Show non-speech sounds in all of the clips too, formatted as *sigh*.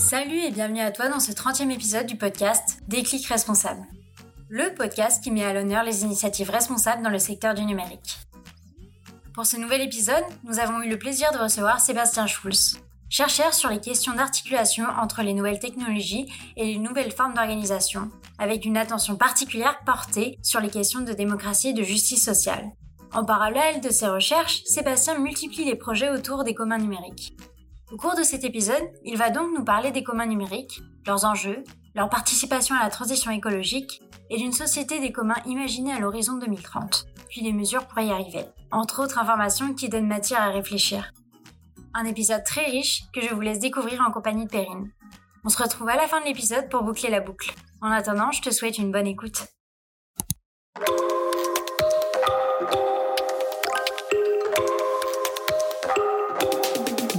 Salut et bienvenue à toi dans ce 30e épisode du podcast Déclic responsable. Le podcast qui met à l'honneur les initiatives responsables dans le secteur du numérique. Pour ce nouvel épisode, nous avons eu le plaisir de recevoir Sébastien Schulz, chercheur sur les questions d'articulation entre les nouvelles technologies et les nouvelles formes d'organisation, avec une attention particulière portée sur les questions de démocratie et de justice sociale. En parallèle de ses recherches, Sébastien multiplie les projets autour des communs numériques. Au cours de cet épisode, il va donc nous parler des communs numériques, leurs enjeux, leur participation à la transition écologique et d'une société des communs imaginée à l'horizon 2030, puis des mesures pour y arriver. Entre autres informations qui donnent matière à réfléchir. Un épisode très riche que je vous laisse découvrir en compagnie de Perrine. On se retrouve à la fin de l'épisode pour boucler la boucle. En attendant, je te souhaite une bonne écoute.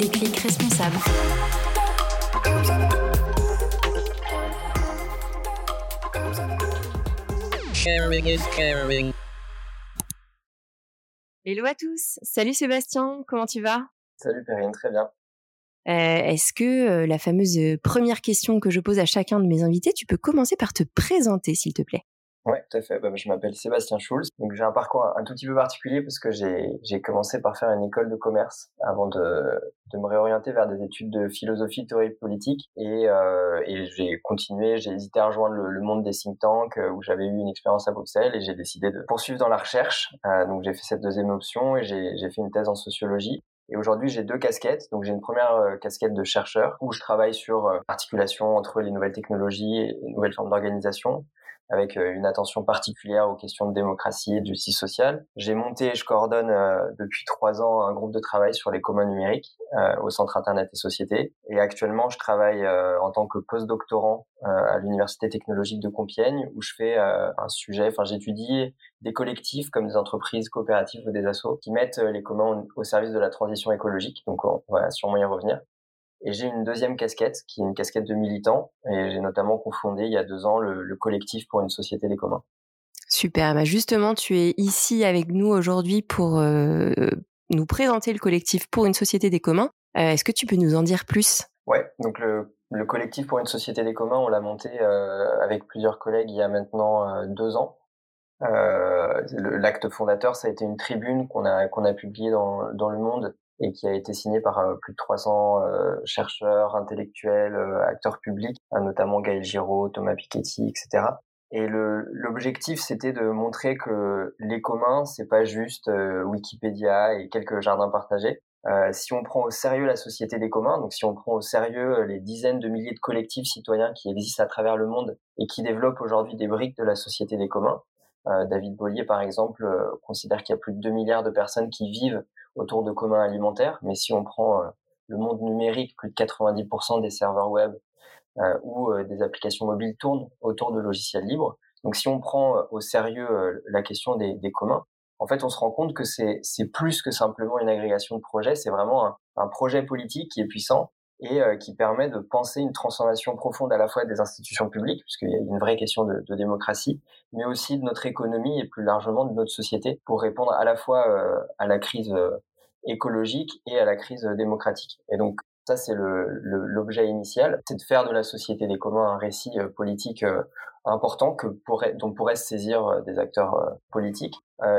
Déclic responsable. Sharing is caring. Hello à tous, salut Sébastien, comment tu vas? Salut Perrine, très bien. Euh, Est-ce que euh, la fameuse euh, première question que je pose à chacun de mes invités, tu peux commencer par te présenter s'il te plaît? Ouais, tout à fait. Bah, je m'appelle Sébastien Schulz. Donc j'ai un parcours un, tout petit peu particulier parce que j'ai commencé par faire une école de commerce avant de de me réorienter vers des études de philosophie, théorie politique et euh, et j'ai continué. J'ai hésité à rejoindre le, le monde des think tanks euh, où j'avais eu une expérience à Bruxelles et j'ai décidé de poursuivre dans la recherche. Euh, donc j'ai fait cette deuxième option et j'ai fait une thèse en sociologie. Et aujourd'hui, j'ai deux casquettes. Donc, j'ai une première euh, casquette de chercheur où je travaille sur euh, l'articulation entre les nouvelles technologies et les nouvelles formes d'organisation avec euh, une attention particulière aux questions de démocratie et de justice sociale. J'ai monté et je coordonne euh, depuis trois ans un groupe de travail sur les communs numériques euh, au Centre Internet et Société. Et actuellement, je travaille euh, en tant que postdoctorant euh, à l'Université technologique de Compiègne où je fais euh, un sujet, enfin j'étudie des collectifs comme des entreprises coopératives ou des assos qui mettent les communs au service de la transition écologique. Donc on va sûrement y revenir. Et j'ai une deuxième casquette, qui est une casquette de militant. Et j'ai notamment confondé il y a deux ans le, le collectif pour une société des communs. Super, bah justement, tu es ici avec nous aujourd'hui pour euh, nous présenter le collectif pour une société des communs. Euh, Est-ce que tu peux nous en dire plus? Ouais, donc le, le collectif pour une société des communs, on l'a monté euh, avec plusieurs collègues il y a maintenant deux ans. L'acte fondateur, ça a été une tribune qu'on a qu'on a publiée dans, dans le Monde et qui a été signée par euh, plus de 300 euh, chercheurs, intellectuels, euh, acteurs publics, notamment Gaël Giraud, Thomas Piketty, etc. Et l'objectif, c'était de montrer que les communs, c'est pas juste Wikipédia et quelques jardins partagés. Si on prend au sérieux la société des communs, donc si on prend au sérieux les dizaines de milliers de collectifs citoyens qui existent à travers le monde et qui développent aujourd'hui des briques de la société des communs, David Bollier, par exemple, euh, considère qu'il y a plus de 2 milliards de personnes qui vivent autour de communs alimentaires, mais si on prend le monde numérique, plus de 90% des serveurs web ou des applications mobiles tournent autour de logiciels libres. Donc si on prend au sérieux la question des, communs, en fait, on se rend compte que c'est plus que simplement une agrégation de projets, c'est vraiment un, projet politique qui est puissant et euh, qui permet de penser une transformation profonde à la fois des institutions publiques, puisqu'il y a une vraie question de, démocratie, mais aussi de notre économie et plus largement de notre société pour répondre à la fois euh, à la crise euh, écologique et à la crise démocratique. Et donc, ça, c'est l'objet initial, c'est de faire de la société des communs un récit euh, politique euh, important que pourrait, dont pourraient se saisir euh, des acteurs politiques.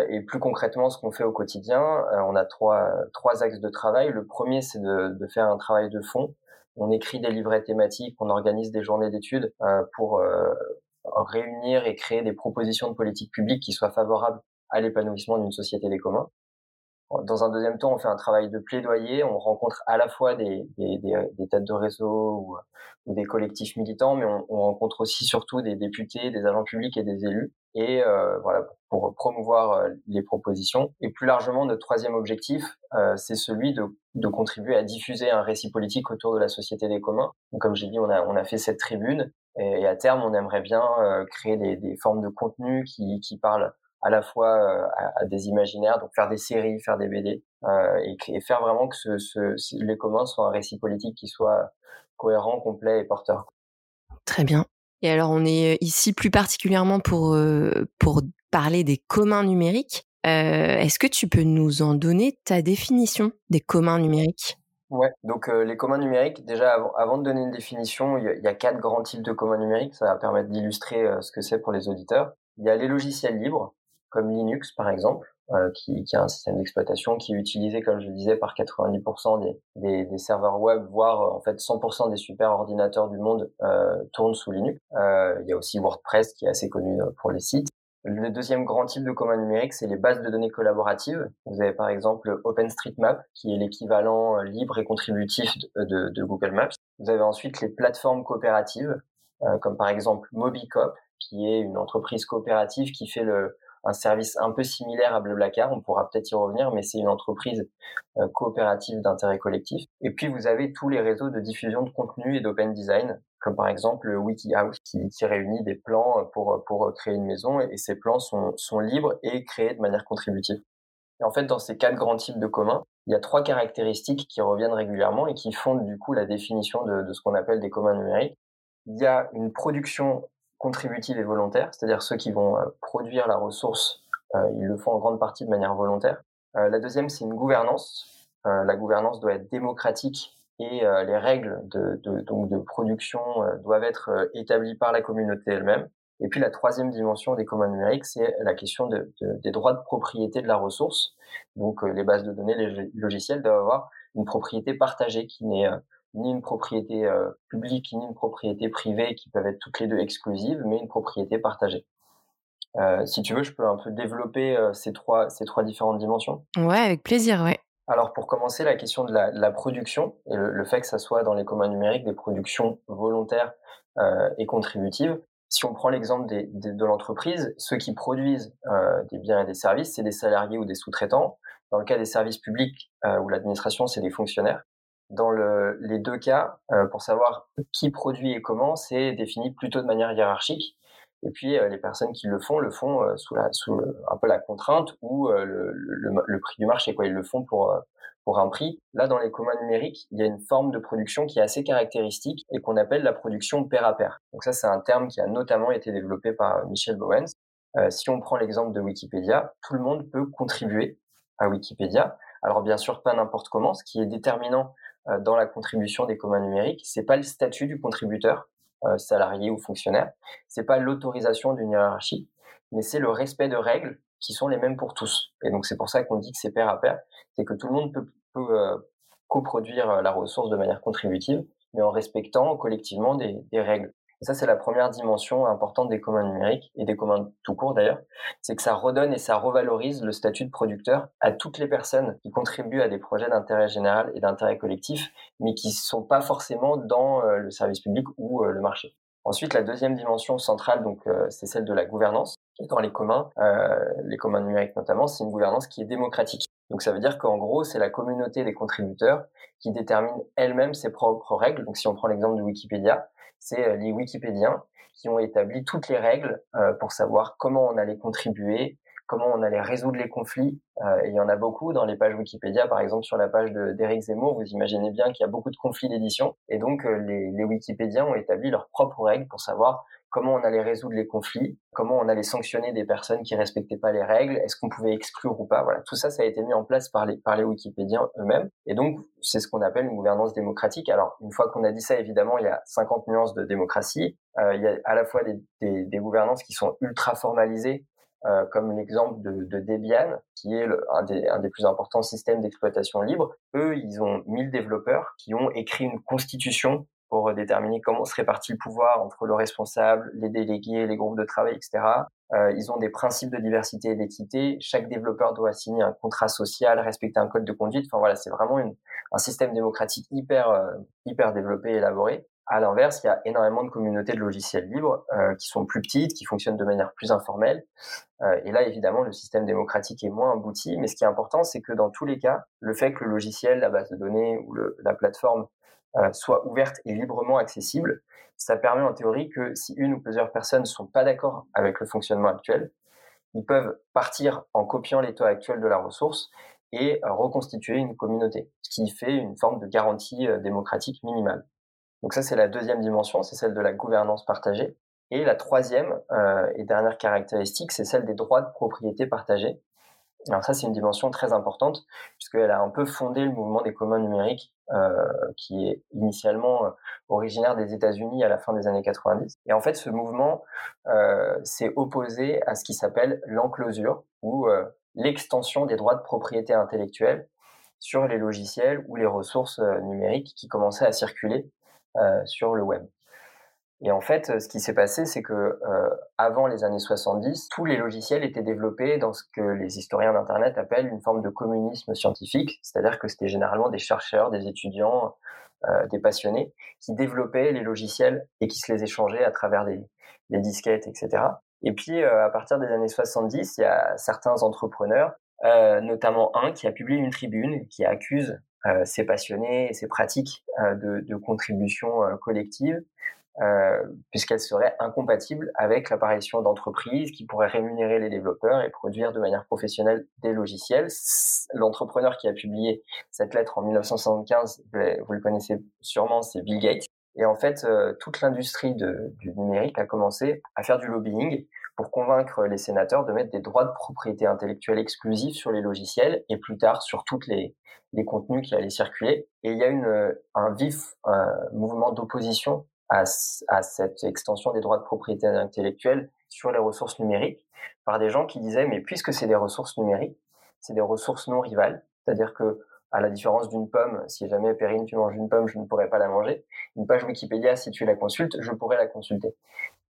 et plus concrètement, ce qu'on fait au quotidien, on a trois, trois axes de travail. Le premier, c'est de, de, faire un travail de fond. On écrit des livrets thématiques, on organise des journées d'études pour réunir et créer des propositions de politique publique qui soient favorables à l'épanouissement d'une société des communs. Dans un deuxième temps, on fait un travail de plaidoyer. On rencontre à la fois des, des, des, des têtes de réseau ou, ou, des collectifs militants, mais on, on, rencontre aussi surtout des députés, des agents publics et des élus. Et euh, voilà, pour promouvoir euh, les propositions. Et plus largement, notre troisième objectif, euh, c'est celui de, de, contribuer à diffuser un récit politique autour de la société des communs. Comme j'ai dit, on a, on a fait cette tribune. Et, à terme, on aimerait bien euh, créer des, des, formes de contenu qui, qui parlent à la fois euh, à, à, des imaginaires, donc faire des séries, faire des BD, euh, et, et, faire vraiment que ce, ce, les communs soient un récit politique qui soit cohérent, complet et porteur. Très bien. Et alors, on est ici plus particulièrement pour, euh, pour parler des communs numériques. Euh, Est-ce que tu peux nous en donner ta définition des communs numériques? Ouais, donc les communs numériques, déjà avant, de donner une définition, il y, a, quatre grands types de communs numériques, ça va permettre d'illustrer ce que c'est pour les auditeurs. Il y a les logiciels libres, comme Linux par exemple, qui, qui, a un système d'exploitation qui est utilisé, comme je le disais, par 90% des, des, des, serveurs web, voire en fait 100% des super ordinateurs du monde euh, tournent sous Linux. Euh, il y a aussi WordPress qui est assez connu pour les sites. Le deuxième grand type de commun numérique, c'est les bases de données collaboratives. Vous avez par exemple OpenStreetMap, qui est l'équivalent euh, libre et contributif de, de, Google Maps. Vous avez ensuite les plateformes coopératives, euh, comme par exemple Mobicop, qui est une entreprise coopérative qui fait le, un service un peu similaire à Blablacar, on pourra peut-être y revenir, mais c'est une entreprise euh, coopérative d'intérêt collectif. Et puis vous avez tous les réseaux de diffusion de contenu et d'open design, comme par exemple le WikiHouse qui, réunit des plans pour, pour créer une maison et ces plans sont, sont libres et créés de manière contributive. Et en fait, dans ces quatre grands types de communs, il y a trois caractéristiques qui reviennent régulièrement et qui fondent du coup la définition de ce qu'on appelle des communs numériques. Il y a une production contributive et volontaire, c'est-à-dire ceux qui vont euh, produire la ressource, euh, ils le font en grande partie de manière volontaire. Euh, la deuxième, c'est une gouvernance. la gouvernance doit être démocratique et les règles de, de, donc de production doivent être établies par la communauté elle-même. Et puis la troisième dimension des communs numériques, c'est la question de, des droits de propriété de la ressource. Donc les bases de données, les logiciels doivent avoir une propriété partagée qui n'est ni une propriété euh, publique ni une propriété privée qui peuvent être toutes les deux exclusives, mais une propriété partagée. Euh, si tu veux, je peux un peu développer euh, ces trois ces trois différentes dimensions. Ouais, avec plaisir, ouais. Alors pour commencer, la question de la, la production et le, fait que ça soit dans les communs numériques des productions volontaires euh, et contributives. Si on prend l'exemple des, de l'entreprise, ceux qui produisent euh, des biens et des services, c'est des salariés ou des sous-traitants. Dans le cas des services publics ou l'administration, c'est des fonctionnaires. Dans le, les deux cas, euh, pour savoir qui produit et comment, c'est défini plutôt de manière hiérarchique. Et puis euh, les personnes qui le font le font euh, sous, la, sous un peu la contrainte ou le, le, le, prix du marché. Quoi. Ils le font pour pour un prix. Là, dans les communs numériques, il y a une forme de production qui est assez caractéristique et qu'on appelle la production pair à pair. Donc ça, c'est un terme qui a notamment été développé par Michel Bowens. Euh, si on prend l'exemple de Wikipédia, tout le monde peut contribuer à Wikipédia. Alors bien sûr, pas n'importe comment. Ce qui est déterminant euh, dans la contribution des communs numériques, c'est pas le statut du contributeur, euh, salarié ou fonctionnaire, c'est pas l'autorisation d'une hiérarchie, mais c'est le respect de règles qui sont les mêmes pour tous. Et donc c'est pour ça qu'on dit que c'est pair à pair, c'est que tout le monde peut, peut euh, coproduire la ressource de manière contributive, mais en respectant collectivement des, des règles ça, c'est la première dimension importante des communs numériques et des communs tout court d'ailleurs, c'est que ça redonne et ça revalorise le statut de producteur à toutes les personnes qui contribuent à des projets d'intérêt général et d'intérêt collectif, mais qui sont pas forcément dans euh, le service public ou euh, le marché. Ensuite, la deuxième dimension centrale, donc, euh, c'est celle de la gouvernance. dans les communs, les communs numériques notamment, c'est une gouvernance qui est démocratique. Donc ça veut dire qu'en gros, c'est la communauté des contributeurs qui détermine elle-même ses propres règles. Donc si on prend l'exemple de Wikipédia, c'est euh, les Wikipédiens qui ont établi toutes les règles euh, pour savoir comment on allait contribuer, comment on allait résoudre les conflits. Euh, et il y en a beaucoup dans les pages Wikipédia, par exemple sur la page d'Éric Zemmour, vous imaginez bien qu'il y a beaucoup de conflits d'édition. Et donc les, les Wikipédiens ont établi leurs propres règles pour savoir comment on allait résoudre les conflits, comment on allait sanctionner des personnes qui respectaient pas les règles, est-ce qu'on pouvait exclure ou pas. Voilà, tout ça, ça a été mis en place par les par les Wikipédiens eux-mêmes. Et donc, c'est ce qu'on appelle une gouvernance démocratique. Alors, une fois qu'on a dit ça, évidemment, il y a 50 nuances de démocratie. Euh, il y a à la fois des, des, des gouvernances qui sont ultra formalisées, euh, comme l'exemple de, de, Debian, qui est le, un, des, un, des, plus importants systèmes d'exploitation libre. Eux, ils ont 1000 développeurs qui ont écrit une constitution pour déterminer comment se répartit le pouvoir entre le responsable, les délégués, les groupes de travail, etc. Euh, ils ont des principes de diversité et d'équité. Chaque développeur doit signer un contrat social, respecter un code de conduite. Enfin voilà, c'est vraiment un système démocratique hyper euh, hyper développé et élaboré. À l'inverse, il y a énormément de communautés de logiciels libres euh, qui sont plus petites, qui fonctionnent de manière plus informelle. Euh, et là, évidemment, le système démocratique est moins abouti. Mais ce qui est important, c'est que dans tous les cas, le fait que le logiciel, la base de données ou la plateforme euh, soit ouverte et librement accessible, ça permet en théorie que si une ou plusieurs personnes ne sont pas d'accord avec le fonctionnement actuel, ils peuvent partir en copiant l'état actuel de la ressource et reconstituer une communauté, ce qui fait une forme de garantie euh, démocratique minimale. Donc ça, c'est la deuxième dimension, c'est celle de la gouvernance partagée. Et la troisième euh, et dernière caractéristique, c'est celle des droits de propriété partagés. Alors ça, c'est une dimension très importante puisqu'elle a un peu fondé le mouvement des communs numériques euh, qui est initialement euh, originaire des États-Unis à la fin des années 90. Et en fait, ce mouvement s'est opposé à ce qui s'appelle l'enclosure ou l'extension des droits de propriété intellectuelle sur les logiciels ou les ressources numériques qui commençaient à circuler sur le web. Et en fait, ce qui s'est passé, c'est que euh, avant les années 70, tous les logiciels étaient développés dans ce que les historiens d'Internet appellent une forme de communisme scientifique, c'est-à-dire que c'était généralement des chercheurs, des étudiants, euh, des passionnés qui développaient les logiciels et qui se les échangeaient à travers des, des disquettes, etc. Et puis, euh, à partir des années 70, il y a certains entrepreneurs, euh, notamment un qui a publié une tribune qui accuse euh, ces passionnés et ces pratiques de, de contribution collective euh, puisqu'elle serait incompatible avec l'apparition d'entreprises qui pourraient rémunérer les développeurs et produire de manière professionnelle des logiciels. L'entrepreneur qui a publié cette lettre en 1975, vous le connaissez sûrement, c'est Bill Gates. Et en fait, euh, toute l'industrie du numérique a commencé à faire du lobbying pour convaincre les sénateurs de mettre des droits de propriété intellectuelle exclusifs sur les logiciels et plus tard sur toutes les, les contenus qui allaient circuler. Et il y a une, un vif mouvement d'opposition à, cette extension des droits de propriété intellectuelle sur les ressources numériques par des gens qui disaient mais puisque c'est des ressources numériques, c'est des ressources non rivales, c'est-à-dire que à la différence d'une pomme, si jamais Perrine tu manges une pomme, je ne pourrais pas la manger. Une page Wikipédia, si tu la consultes, je pourrais la consulter.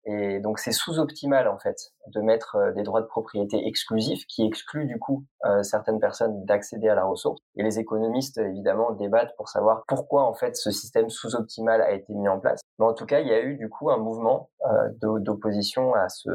Et donc c'est sous-optimal en fait de mettre euh, des droits de propriété exclusifs qui excluent du coup euh, certaines personnes d'accéder à la ressource. Et les économistes évidemment débattent pour savoir pourquoi en fait ce système sous-optimal a été mis en place. Mais en tout cas, il y a eu du coup un mouvement euh, d'opposition à ce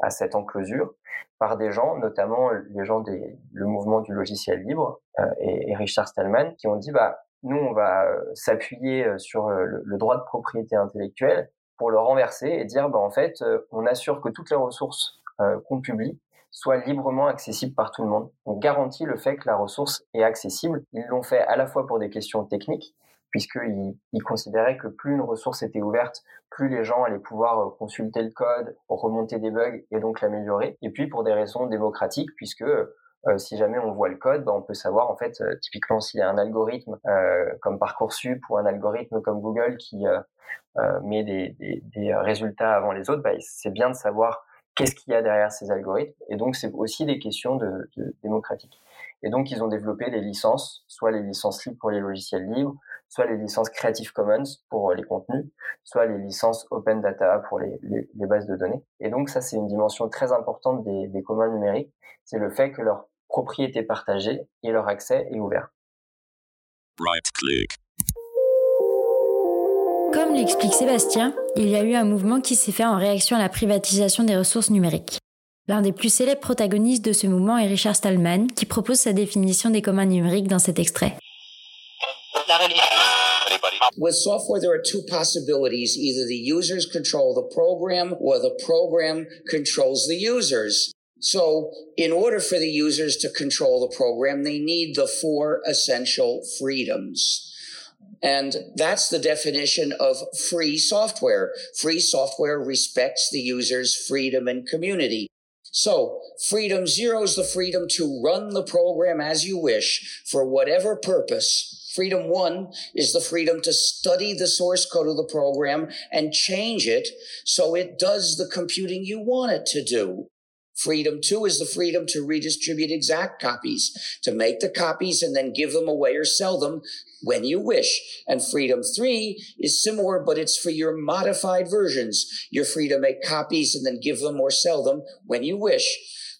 à cette enclosure par des gens, notamment les gens des le mouvement du logiciel libre et, et, Richard Stallman, qui ont dit bah nous on va s'appuyer sur le, le droit de propriété intellectuelle pour le renverser et dire, bah, en fait, euh, on assure que toutes les ressources euh, qu'on publie soient librement accessibles par tout le monde. On garantit le fait que la ressource est accessible. Ils l'ont fait à la fois pour des questions techniques, puisqu'ils ils considéraient que plus une ressource était ouverte, plus les gens allaient pouvoir euh, consulter le code, remonter des bugs et donc l'améliorer. Et puis pour des raisons démocratiques, puisque euh, si jamais on voit le code, bah, on peut savoir en fait euh, typiquement s'il y a un algorithme euh, comme parcoursup ou un algorithme comme Google qui met des, des, des, résultats avant les autres, bah, c'est bien de savoir qu'est-ce qu'il y a derrière ces algorithmes. Et donc c'est aussi des questions de, de démocratiques. Et donc ils ont développé des licences, soit les licences libres pour les logiciels libres, soit les licences Creative Commons pour les contenus, soit les licences Open Data pour les, les, les bases de données. Et donc ça, c'est une dimension très importante des, des communs numériques, c'est le fait que leur propriété partagée et leur accès est ouvert. Comme l'explique Sébastien, il y a eu un mouvement qui s'est fait en réaction à la privatisation des ressources numériques. L'un des plus célèbres protagonistes de ce mouvement est Richard Stallman, qui propose sa définition des communs numériques dans cet extrait. With software, there are two possibilities. Either the users control the program or the program controls the users. So in order for the users to control the program, they need the four essential freedoms. And that's the definition of free software. Free software respects the user's freedom and community. So freedom zero is the freedom to run the program as you wish for whatever purpose. Freedom one is the freedom to study the source code of the program and change it so it does the computing you want it to do. Freedom two is the freedom to redistribute exact copies, to make the copies and then give them away or sell them when you wish. And freedom three is similar, but it's for your modified versions. You're free to make copies and then give them or sell them when you wish.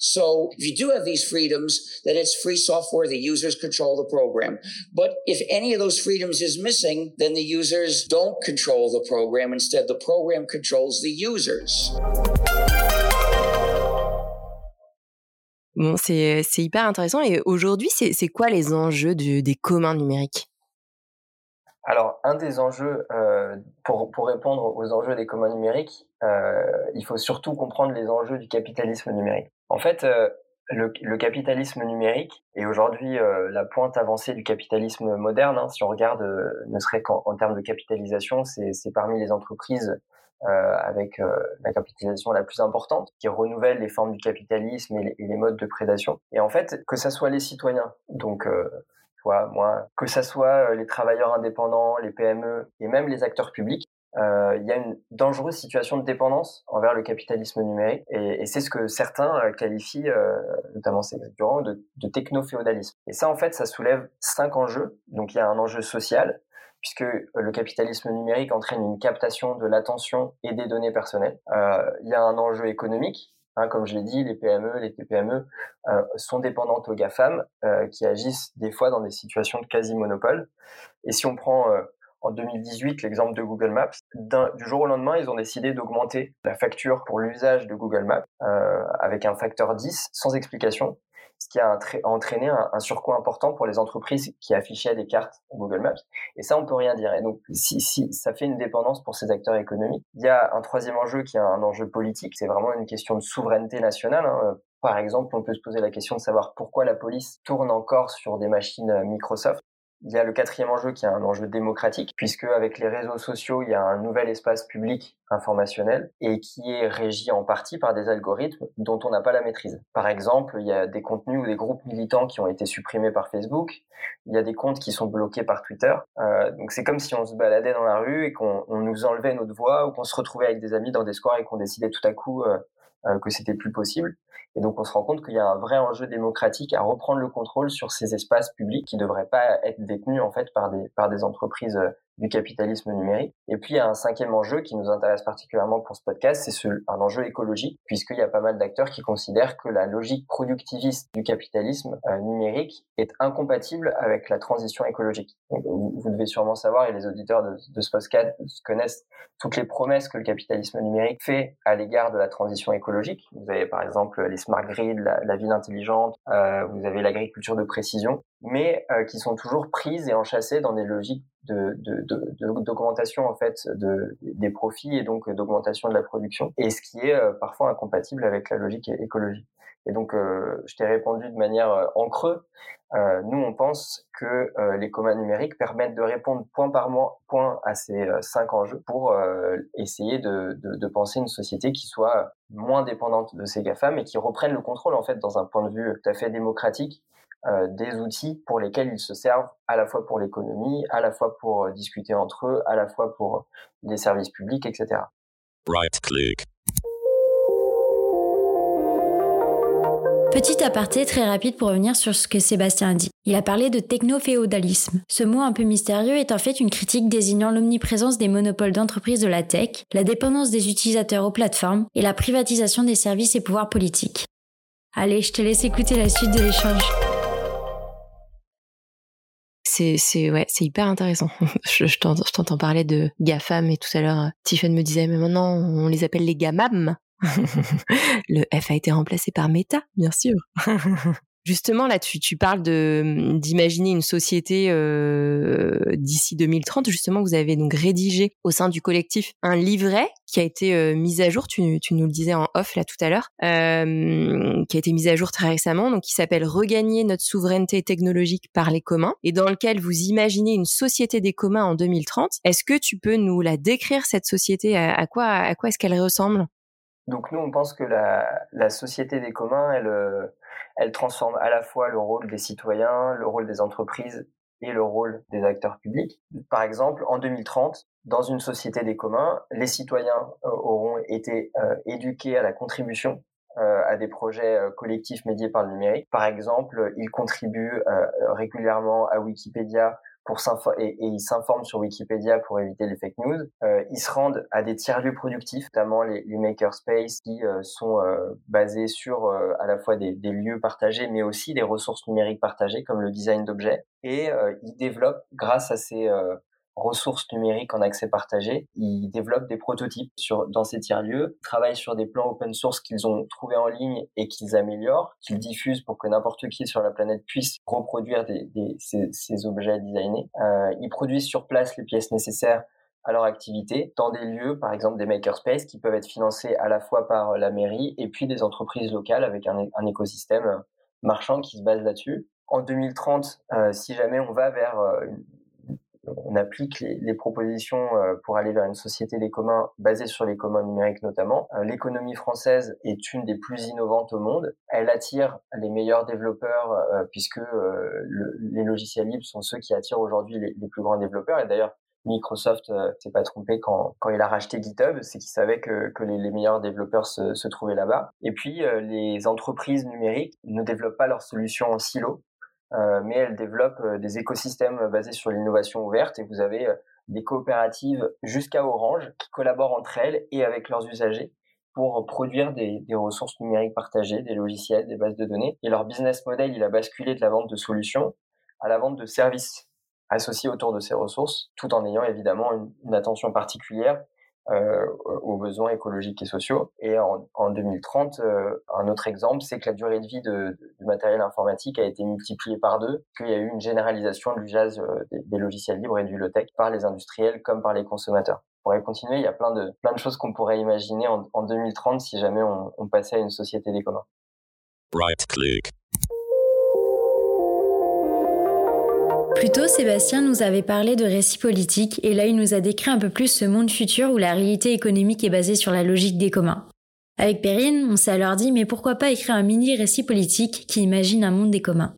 So if you do have these freedoms, then it's free software. The users control the program. But if any of those freedoms is missing, then the users don't control the program. Instead, the program controls the users. Bon, c'est hyper intéressant. Et aujourd'hui, c'est quoi les enjeux des communs numériques? Alors, un des enjeux, euh, pour, répondre aux enjeux des communs numériques, euh, il faut surtout comprendre les enjeux du capitalisme numérique. En fait, euh, le, capitalisme numérique est aujourd'hui euh, la pointe avancée du capitalisme moderne. Hein. Si on regarde, euh, ne serait qu'en termes de capitalisation, c'est parmi les entreprises avec la capitalisation la plus importante, qui renouvelle les formes du capitalisme et les, modes de prédation. Et en fait, que ça soit les citoyens, donc toi, moi, que ça soit les travailleurs indépendants, les PME et même les acteurs publics, euh, il y a une dangereuse situation de dépendance envers le capitalisme numérique et, c'est ce que certains euh, qualifient, euh, notamment ces durant, de, de techno-féodalisme. Et ça, en fait, ça soulève cinq enjeux. Donc, il y a un enjeu social, puisque le capitalisme numérique entraîne une captation de l'attention et des données personnelles. Euh, il y a un enjeu économique, Hein, comme je l'ai dit, les PME, les TPME euh, sont dépendantes aux GAFAM euh, qui agissent des fois dans des situations de quasi-monopole. Et si on prend euh, en 2018 l'exemple de Google Maps. Du jour au lendemain, ils ont décidé d'augmenter la facture pour l'usage de Google Maps euh, avec un facteur 10 sans explication, ce qui a entraîné un, surcoût important pour les entreprises qui affichaient des cartes Google Maps. Et ça, on peut rien dire. Et donc, si, ça fait une dépendance pour ces acteurs économiques, il y a un troisième enjeu qui est un enjeu politique. C'est vraiment une question de souveraineté nationale. Hein. Par exemple, on peut se poser la question de savoir pourquoi la police tourne encore sur des machines Microsoft il y a le quatrième enjeu qui est un enjeu démocratique, puisque avec les réseaux sociaux, il y a un nouvel espace public informationnel et qui est régi en partie par des algorithmes dont on n'a pas la maîtrise. Par exemple, il y a des contenus ou des groupes militants qui ont été supprimés par Facebook, il y a des comptes qui sont bloqués par Twitter. Euh, donc c'est comme si on se baladait dans la rue et qu'on nous enlevait notre voix ou qu'on se retrouvait avec des amis dans des squares et qu'on décidait tout à coup euh, que c'était plus possible. Et donc on se rend compte qu'il y a un vrai enjeu démocratique à reprendre le contrôle sur ces espaces publics qui devraient pas être détenus en fait par des par des entreprises euh, du capitalisme numérique. Et puis il y a un cinquième enjeu qui nous intéresse particulièrement pour ce podcast, c'est un enjeu écologique, puisqu'il y a pas mal d'acteurs qui considèrent que la logique productiviste du capitalisme euh, numérique est incompatible avec la transition écologique. vous, devez sûrement savoir, et les auditeurs de, de ce podcast connaissent toutes les promesses que le capitalisme numérique fait à l'égard de la transition écologique. Vous avez par exemple les smart grids, la, ville intelligente, euh, vous avez l'agriculture de précision, mais euh, qui sont toujours prises et enchâssées dans des logiques de, d'augmentation en fait de, des profits et donc d'augmentation de la production, et ce qui est euh, parfois incompatible avec la logique écologique. Et donc, euh, je t'ai répondu de manière euh, en creux. Euh, nous, on pense que les communs numériques permettent de répondre point par point à ces cinq enjeux pour essayer de, de, de, penser une société qui soit moins dépendante de ces GAFAM et qui reprenne le contrôle, en fait, dans un point de vue tout à fait démocratique, des outils pour lesquels ils se servent à la fois pour l'économie, à la fois pour discuter entre eux, à la fois pour les services publics, etc. Right click. Petit aparté très rapide pour revenir sur ce que Sébastien a dit. Il a parlé de techno-féodalisme. Ce mot un peu mystérieux est en fait une critique désignant l'omniprésence des monopoles d'entreprises de la tech, la dépendance des utilisateurs aux plateformes et la privatisation des services et pouvoirs politiques. Allez, je te laisse écouter la suite de l'échange. C'est, ouais, c'est hyper intéressant. *laughs* je, je, t'entends, parler de GAFAM et tout à l'heure, Tiffany me disait, mais maintenant, on les appelle les GAMAM. *laughs* le F a été remplacé par Meta, bien sûr. *laughs* Justement, là, tu, tu parles de d'imaginer une société euh, d'ici 2030. Justement, vous avez donc rédigé au sein du collectif un livret qui a été euh, mis à jour. Tu, tu, nous le disais en off là tout à l'heure, euh, qui a été mis à jour très récemment. Donc, qui s'appelle Regagner notre souveraineté technologique par les communs et dans lequel vous imaginez une société des communs en 2030. Est-ce que tu peux nous la décrire cette société? À quoi à quoi est-ce qu'elle ressemble? Donc nous, on pense que la, société des communs, elle, euh, elle transforme à la fois le rôle des citoyens, le rôle des entreprises et le rôle des acteurs publics. Par exemple, en 2030, dans une société des communs, les citoyens euh, auront été euh, éduqués à la contribution à des projets collectifs médiés par le numérique. Par exemple, ils contribuent régulièrement à Wikipédia pour et, et, ils s'informent sur Wikipédia pour éviter les fake news. Euh, ils se rendent à des tiers-lieux productifs, notamment les, les makerspaces qui euh, sont euh, basés sur euh, à la fois des, des, lieux partagés, mais aussi des ressources numériques partagées, comme le design d'objets. Et ils développent, grâce à ces ressources numériques en accès partagé. Ils développent des prototypes sur, dans ces tiers-lieux, travaillent sur des plans open source qu'ils ont trouvés en ligne et qu'ils améliorent, qu'ils diffusent pour que n'importe qui sur la planète puisse reproduire des, des, ces, ces, objets designés. Euh, ils produisent sur place les pièces nécessaires à leur activité dans des lieux, par exemple des makerspaces, qui peuvent être financés à la fois par la mairie et puis des entreprises locales avec un, écosystème marchand qui se base là-dessus. En 2030, euh, si jamais on va vers euh, on applique les, les propositions pour aller vers une société des communs basée sur les communs numériques notamment. L'économie française est une des plus innovantes au monde. Elle attire les meilleurs développeurs puisque le, les logiciels libres sont ceux qui attirent aujourd'hui les, les, plus grands développeurs. Et d'ailleurs, Microsoft euh, s'est pas trompé quand, quand il a racheté GitHub, c'est qu'il savait que, que les, les, meilleurs développeurs se, se trouvaient là-bas. Et puis, euh, les entreprises numériques ne développent pas leurs solutions en silo, euh, mais elles développent euh, des écosystèmes basés sur l'innovation ouverte. Et vous avez euh, des coopératives jusqu'à Orange qui collaborent entre elles et avec leurs usagers pour produire des, ressources numériques partagées, des logiciels, des bases de données. Et leur business model, il a basculé de la vente de solutions à la vente de services associés autour de ces ressources, tout en ayant évidemment une attention particulière euh, aux besoins écologiques et sociaux. Et en, en 2030, euh, un autre exemple, c'est que la durée de vie de, du matériel informatique a été multipliée par deux, qu'il y a eu une généralisation de l'usage euh, des, des, logiciels libres et du low-tech par les industriels comme par les consommateurs. On pourrait continuer, il y a plein de, plein de choses qu'on pourrait imaginer en, en 2030 si jamais on, on passait à une société des communs. Right click. Plus tôt, Sébastien nous avait parlé de récits politiques et là, il nous a décrit un peu plus ce monde futur où la réalité économique est basée sur la logique des communs. Avec Perrine, on s'est alors dit mais pourquoi pas écrire un mini récit politique qui imagine un monde des communs?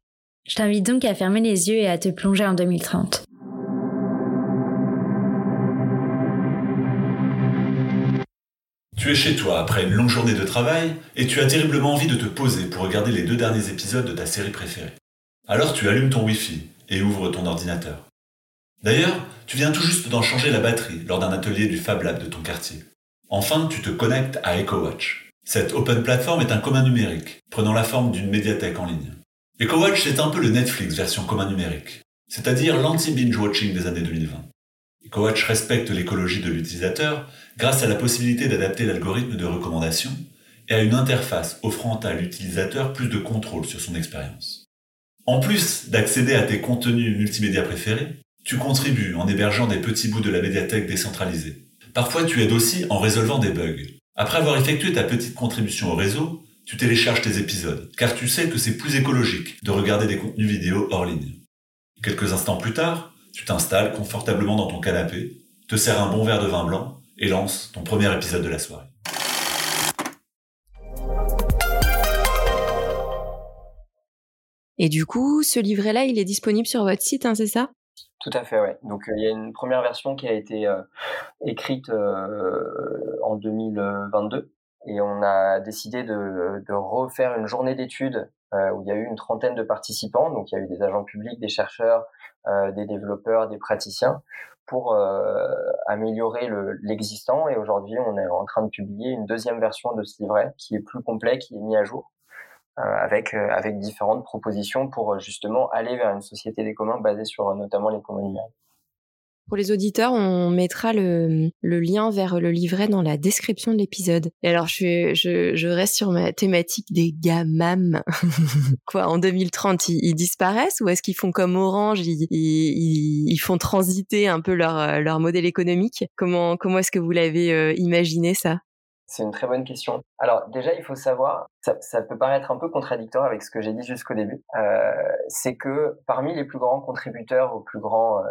Je t'invite donc à fermer les yeux et à te plonger en 2030. Tu es chez toi après une longue journée de travail et tu as terriblement envie de te poser pour regarder les deux derniers épisodes de ta série préférée. Alors tu allumes ton Wi-Fi et ouvre ton ordinateur. D'ailleurs, tu viens tout juste d'en changer la batterie lors d'un atelier du Fab Lab de ton quartier. Enfin, tu te connectes à EcoWatch. Cette open platform est un commun numérique, prenant la forme d'une médiathèque en ligne. EcoWatch, c'est un peu le Netflix version commun numérique, c'est-à-dire l'anti-binge watching des années 2020. EcoWatch respecte l'écologie de l'utilisateur grâce à la possibilité d'adapter l'algorithme de recommandation et à une interface offrant à l'utilisateur plus de contrôle sur son expérience. En plus d'accéder à tes contenus multimédia préférés, tu contribues en hébergeant des petits bouts de la médiathèque décentralisée. Parfois, tu aides aussi en résolvant des bugs. Après avoir effectué ta petite contribution au réseau, tu télécharges tes épisodes, car tu sais que c'est plus écologique de regarder des contenus vidéo hors ligne. Quelques instants plus tard, tu t'installes confortablement dans ton canapé, te sers un bon verre de vin blanc et lances ton premier épisode de la soirée. Et du coup, ce livret-là, il est disponible sur votre site, hein, c'est ça? Tout à fait, ouais. Donc il y a une première version qui a été euh, écrite euh, en 2022 et on a décidé de, de refaire une journée d'études euh, où il y a eu une trentaine de participants. Donc il y a eu des agents publics, des chercheurs, des développeurs, des praticiens pour améliorer l'existant. et aujourd'hui, on est en train de publier une deuxième version de ce livret qui est plus complet, qui est mis à jour euh, avec euh, avec différentes propositions pour euh, justement aller vers une société des communs basée sur notamment les communs numériques. Pour les auditeurs, on mettra le, le, lien vers le livret dans la description de l'épisode. Et alors, je, je, je, reste sur ma thématique des gamam. *laughs* Quoi, en 2030, ils, ils disparaissent ou est-ce qu'ils font comme Orange, ils, ils, ils, font transiter un peu leur, leur modèle économique? Comment, comment est-ce que vous l'avez euh, imaginé ça? C'est une très bonne question. Alors déjà, il faut savoir, ça, peut paraître un peu contradictoire avec ce que j'ai dit jusqu'au début, euh, c'est que parmi les plus grands contributeurs aux plus grands euh,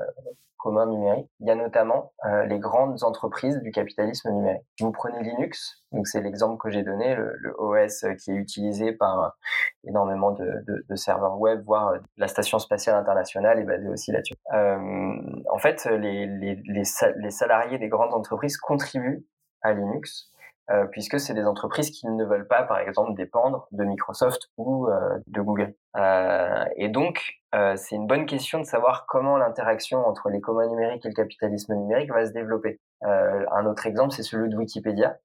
communs numériques, il y a notamment euh, les grandes entreprises du capitalisme numérique. Vous prenez Linux, donc c'est l'exemple que j'ai donné, le, OS qui est utilisé par énormément de, serveurs web, voire la station spatiale internationale est basée aussi là-dessus. En fait, les salariés des grandes entreprises contribuent à Linux euh, puisque c'est des entreprises qui ne veulent pas, par exemple, dépendre de Microsoft ou euh, de Google. Euh, et donc, euh, c'est une bonne question de savoir comment l'interaction entre les communs numériques et le capitalisme numérique va se développer. Euh, un autre exemple, c'est celui de Wikipédia.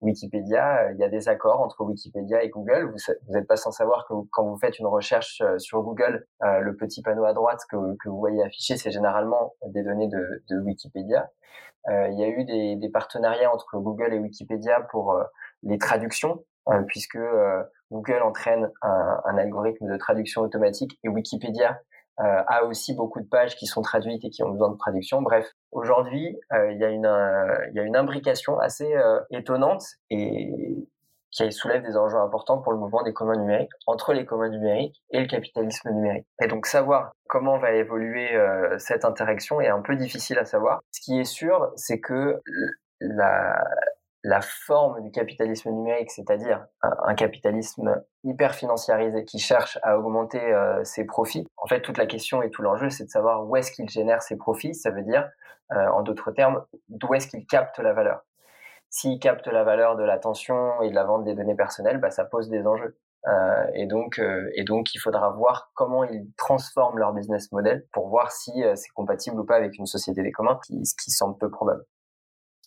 Wikipédia, il y a des accords entre Wikipédia et Google. Vous n'êtes pas sans savoir que quand vous faites une recherche sur Google, le petit panneau à droite que, vous voyez affiché, c'est généralement des données de Wikipédia. Euh, il y a eu des, des, partenariats entre Google et Wikipédia pour euh, les traductions, euh, puisque Google entraîne un, un, algorithme de traduction automatique et Wikipédia a aussi beaucoup de pages qui sont traduites et qui ont besoin de traduction. Bref, aujourd'hui, il y a une il y a une imbrication assez étonnante et qui soulève des enjeux importants pour le mouvement des communs numériques, entre les communs numériques et le capitalisme numérique. Et donc savoir comment va évoluer euh, cette interaction est un peu difficile à savoir. Ce qui est sûr, c'est que la, la forme du capitalisme numérique, c'est-à-dire un, capitalisme hyper financiarisé qui cherche à augmenter euh, ses profits. En fait, toute la question et tout l'enjeu, c'est de savoir où est-ce qu'il génère ses profits. Ça veut dire, euh, en d'autres termes, d'où est-ce qu'il capte la valeur. S'il capte la valeur de l'attention et de la vente des données personnelles, bah, ça pose des enjeux. Euh, et donc, et donc, il faudra voir comment ils transforment leur business model pour voir si c'est compatible ou pas avec une société des communs, ce qui semble peu probable.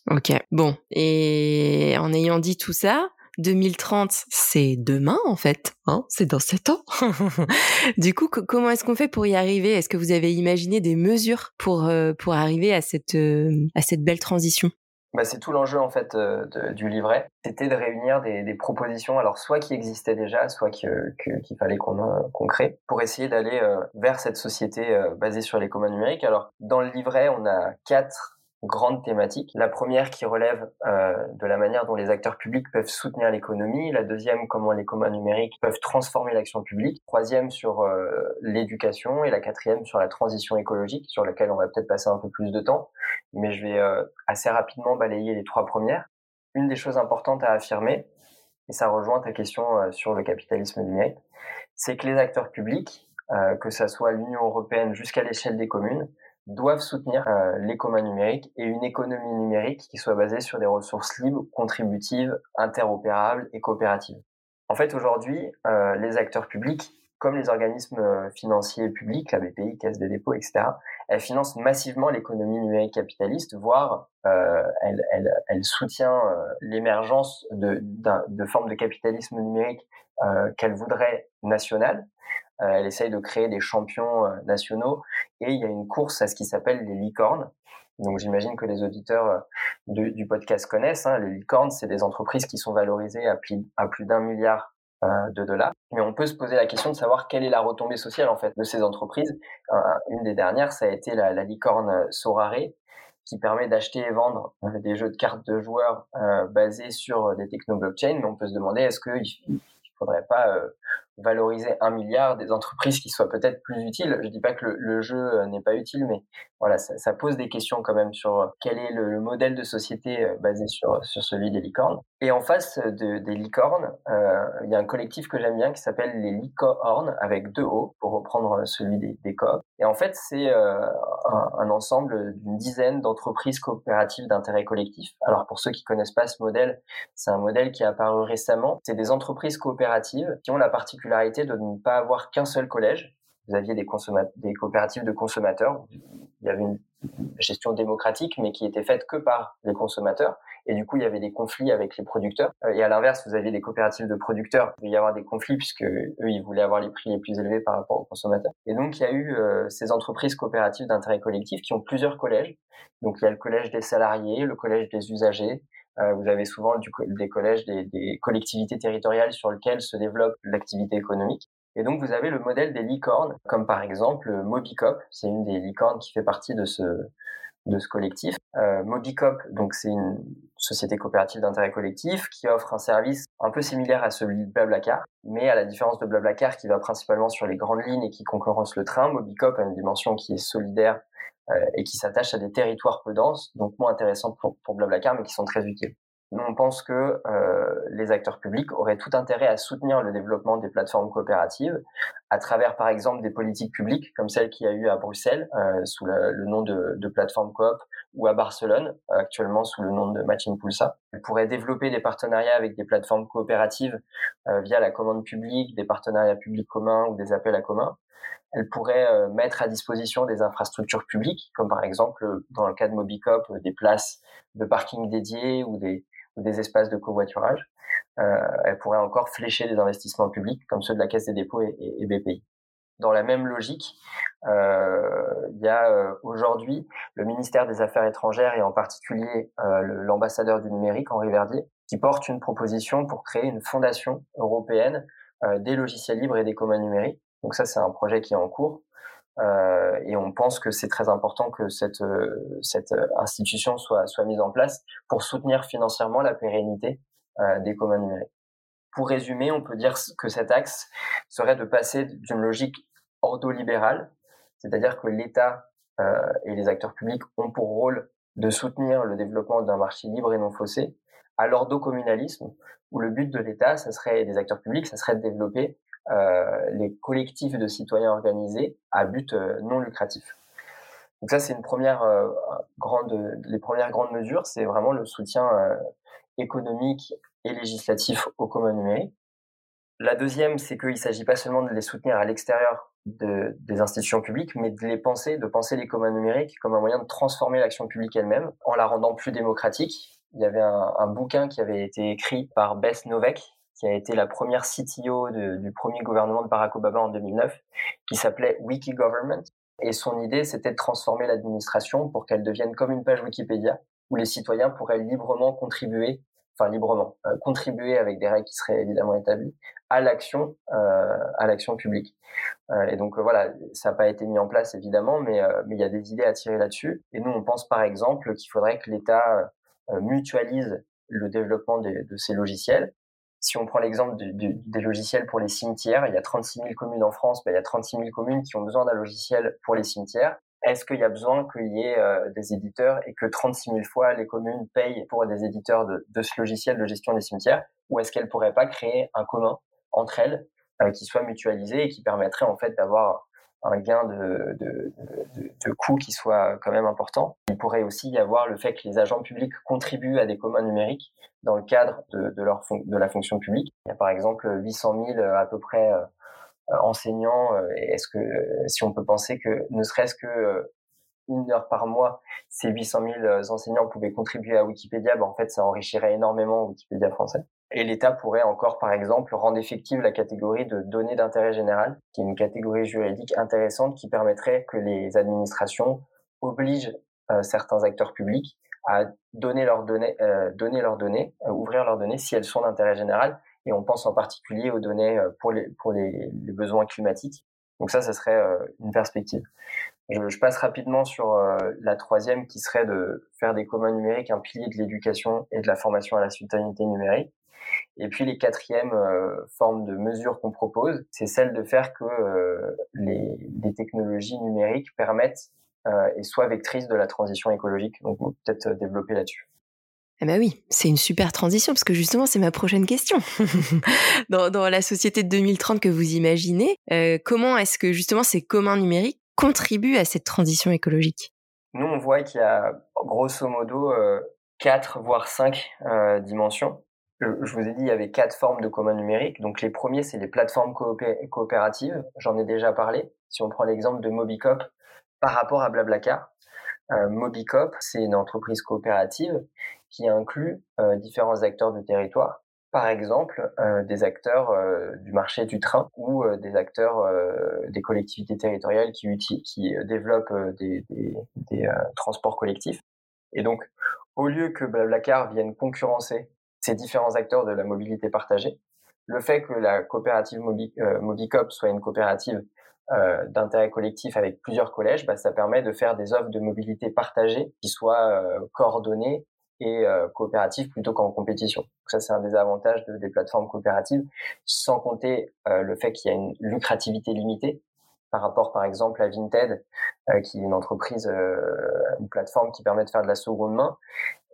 Ok, bon. Et en ayant dit tout ça, 2030, c'est demain en fait, hein c'est dans sept ans. *laughs* du coup, comment est-ce qu'on fait pour y arriver? Est-ce que vous avez imaginé des mesures pour euh, pour arriver à cette euh, à cette belle transition? Bah, c'est tout l'enjeu en fait euh, du livret. C'était de réunir des, propositions, alors soit qui existaient déjà, soit qu'il fallait qu'on qu'on crée, pour essayer d'aller vers cette société basée sur les communs numériques. Alors dans le livret, on a quatre grandes thématiques. La première qui relève euh, de la manière dont les acteurs publics peuvent soutenir l'économie. La deuxième, comment les communs numériques peuvent transformer l'action publique. Troisième, sur euh, l'éducation. Et la quatrième, sur la transition écologique, sur laquelle on va peut-être passer un peu plus de temps. Mais je vais euh, assez rapidement balayer les trois premières. Une des choses importantes à affirmer, et ça rejoint ta question euh, sur le capitalisme numérique, c'est que les acteurs publics, que ça soit l'Union européenne jusqu'à l'échelle des communes, doivent soutenir euh, les communs numériques et une économie numérique qui soit basée sur des ressources libres, contributives, interopérables et coopératives. En fait, aujourd'hui, euh, les acteurs publics, comme les organismes euh, financiers publics, la BPI, Caisse des dépôts, etc., elles financent massivement l'économie numérique capitaliste, voire euh, elle, euh, l'émergence de, de formes de capitalisme numérique euh, qu'elle voudrait nationales, euh, elle essaye de créer des champions euh, nationaux et il y a une course à ce qui s'appelle les licornes. Donc j'imagine que les auditeurs euh, du, podcast connaissent. Hein. Les licornes, c'est des entreprises qui sont valorisées à plus, à plus d'un milliard de dollars. Mais on peut se poser la question de savoir quelle est la retombée sociale en fait de ces entreprises. une des dernières, ça a été la, la licorne Sorare, qui permet d'acheter et vendre des jeux de cartes de joueurs basés sur des techno blockchain. Mais on peut se demander est-ce qu'il ne faudrait pas valoriser un milliard des entreprises qui soient peut-être plus utiles. Je dis pas que le, jeu euh, n'est pas utile, mais voilà, ça, pose des questions quand même sur euh, quel est le, modèle de société euh, basé sur, sur celui des licornes. Et en face de, des licornes, il y a un collectif que j'aime bien qui s'appelle les licornes avec deux O pour reprendre celui des, des coop. Et en fait, c'est un, un, ensemble d'une dizaine d'entreprises coopératives d'intérêt collectif. Alors pour ceux qui connaissent pas ce modèle, c'est un modèle qui est apparu récemment. C'est des entreprises coopératives qui ont la particularité de ne pas avoir qu'un seul collège. Vous aviez des, coopératives de consommateurs. Il y avait une gestion démocratique, mais qui était faite que par les consommateurs. Et du coup, il y avait des conflits avec les producteurs. Euh, et à l'inverse, vous aviez des coopératives de producteurs. Il y avoir des conflits puisque eux, ils voulaient avoir les prix les plus élevés par rapport aux consommateurs. Et donc, il y a eu euh, ces entreprises coopératives d'intérêt collectif qui ont plusieurs collèges. Donc, il y a le collège des salariés, le collège des usagers, vous avez souvent des collèges, des, collectivités territoriales sur lesquelles se développe l'activité économique. Et donc, vous avez le modèle des licornes, comme par exemple Mobicop, c'est une des licornes qui fait partie de ce, de ce collectif. Euh, Mobicop, donc c'est une société coopérative d'intérêt collectif qui offre un service un peu similaire à celui de Blablacar, mais à la différence de Blablacar qui va principalement sur les grandes lignes et qui concurrence le train, Mobicop a une dimension qui est solidaire euh, et qui s'attachent à des territoires peu denses, donc moins intéressants pour, pour Blablacar, mais qui sont très utiles. Nous, on pense que euh, les acteurs publics auraient tout intérêt à soutenir le développement des plateformes coopératives à travers, par exemple, des politiques publiques comme celle qu'il y a eu à Bruxelles euh, sous le nom de, de plateforme coop ou à Barcelone actuellement sous le nom de Matching Pulsa. Ils pourraient développer des partenariats avec des plateformes coopératives euh, via la commande publique, des partenariats publics communs ou des appels à communs elle pourrait euh, mettre à disposition des infrastructures publiques, comme par exemple dans le cas de Mobicop, euh, des places de parking dédiées ou des, ou des espaces de covoiturage. Euh, elle pourrait encore flécher des investissements publics comme ceux de la Caisse des dépôts et, et, BPI. Dans la même logique, euh, il y a euh, aujourd'hui le ministère des Affaires étrangères et en particulier l'ambassadeur du numérique, Henri Verdier, qui porte une proposition pour créer une fondation européenne des logiciels libres et des communs numériques donc ça, c'est un projet qui est en cours. Euh, et on pense que c'est très important que cette, euh, cette institution soit, soit mise en place pour soutenir financièrement la pérennité euh, des communs numériques. pour résumer, on peut dire que cet axe serait de passer d'une logique ordolibérale, c'est-à-dire que l'État euh, et les acteurs publics ont pour rôle de soutenir le développement d'un marché libre et non faussé, à l'ordocommunalisme, où le but de l'État, ça serait des acteurs publics, ça serait de développer euh, les collectifs de citoyens organisés à but euh, non lucratif. Donc ça, c'est une première grande, les premières grandes mesures, c'est vraiment le soutien économique et législatif aux communs numériques. La deuxième, c'est qu'il ne s'agit pas seulement de les soutenir à l'extérieur de, des institutions publiques, mais de les penser, de penser les communs numériques comme un moyen de transformer l'action publique elle-même en la rendant plus démocratique. Il y avait un, un, bouquin qui avait été écrit par Bess Novek, qui a été la première CTO de, du premier gouvernement de Barack Obama en 2009, qui s'appelait Wiki Government. Et son idée, c'était de transformer l'administration pour qu'elle devienne comme une page Wikipédia, où les citoyens pourraient librement contribuer, enfin librement, euh, contribuer avec des règles qui seraient évidemment établies à l'action, euh, à l'action publique. Euh, et donc euh, voilà, ça n'a pas été mis en place évidemment, mais euh, mais il y a des idées à tirer là-dessus. Et nous, on pense par exemple qu'il faudrait que l'État mutualise le développement de, de ces logiciels si on prend l'exemple des logiciels pour les cimetières, il y a 36 000 communes en France, ben, il y a 36 000 communes qui ont besoin d'un logiciel pour les cimetières. Est-ce qu'il y a besoin qu'il y ait euh, des éditeurs et que 36 000 fois les communes payent pour des éditeurs de, ce logiciel de gestion des cimetières? Ou est-ce qu'elles pourraient pas créer un commun entre elles euh, qui soit mutualisé et qui permettrait en fait d'avoir un gain de, coût qui soit quand même important? Il pourrait aussi y avoir le fait que les agents publics contribuent à des communs numériques dans le cadre de, leur de la fonction publique. Il y a par exemple 800 000 à peu près euh, enseignants. Euh, est-ce que si on peut penser que ne serait-ce que euh, une heure par mois, ces 800 000 enseignants pouvaient contribuer à Wikipédia, ben en fait, ça enrichirait énormément Wikipédia français. Et l'État pourrait encore, par exemple, rendre effective la catégorie de données d'intérêt général, qui est une catégorie juridique intéressante qui permettrait que les administrations obligent euh, certains acteurs publics à donner leurs données, euh, donner leurs données, euh, ouvrir leurs données si elles sont d'intérêt général. Et on pense en particulier aux données euh, pour les besoins climatiques. Donc ça, ça serait euh, une perspective. Je, passe rapidement sur euh, la troisième, qui serait de faire des communs numériques un pilier de l'éducation et de la formation à la citoyenneté numérique. Et puis les quatrièmes formes de mesures qu'on propose, c'est celle de faire que les, les, technologies numériques permettent et soient vectrices de la transition écologique. Donc peut-être développer là-dessus. Eh ben oui, c'est une super transition parce que justement c'est ma prochaine question. *laughs* dans, dans, la société de 2030 que vous imaginez, euh, comment est-ce que justement ces communs numériques contribuent à cette transition écologique? Nous on voit qu'il y a grosso modo euh, quatre voire cinq euh, dimensions je vous ai dit, il y avait quatre formes de communs numériques. Donc les premiers, c'est les plateformes coopé coopératives. J'en ai déjà parlé. Si on prend l'exemple de Mobicop par rapport à Blablacar, Mobicop, c'est une entreprise coopérative qui inclut euh, différents acteurs du territoire. Par exemple, euh, des acteurs euh, du marché du train ou euh, des acteurs des collectivités territoriales qui, qui développent des, des, des transports collectifs. Et donc, au lieu que Blablacar vienne concurrencer ces différents acteurs de la mobilité partagée. Le fait que la coopérative Mobi, euh, Mobicop soit une coopérative euh, d'intérêt collectif avec plusieurs collèges, bah, ça permet de faire des offres de mobilité partagée qui soient euh, coordonnées et euh, coopératives plutôt qu'en compétition. Donc ça, c'est un des avantages de, des plateformes coopératives, sans compter le fait qu'il y a une lucrativité limitée par rapport, par exemple, à Vinted, qui est une entreprise, une plateforme qui permet de faire de la seconde main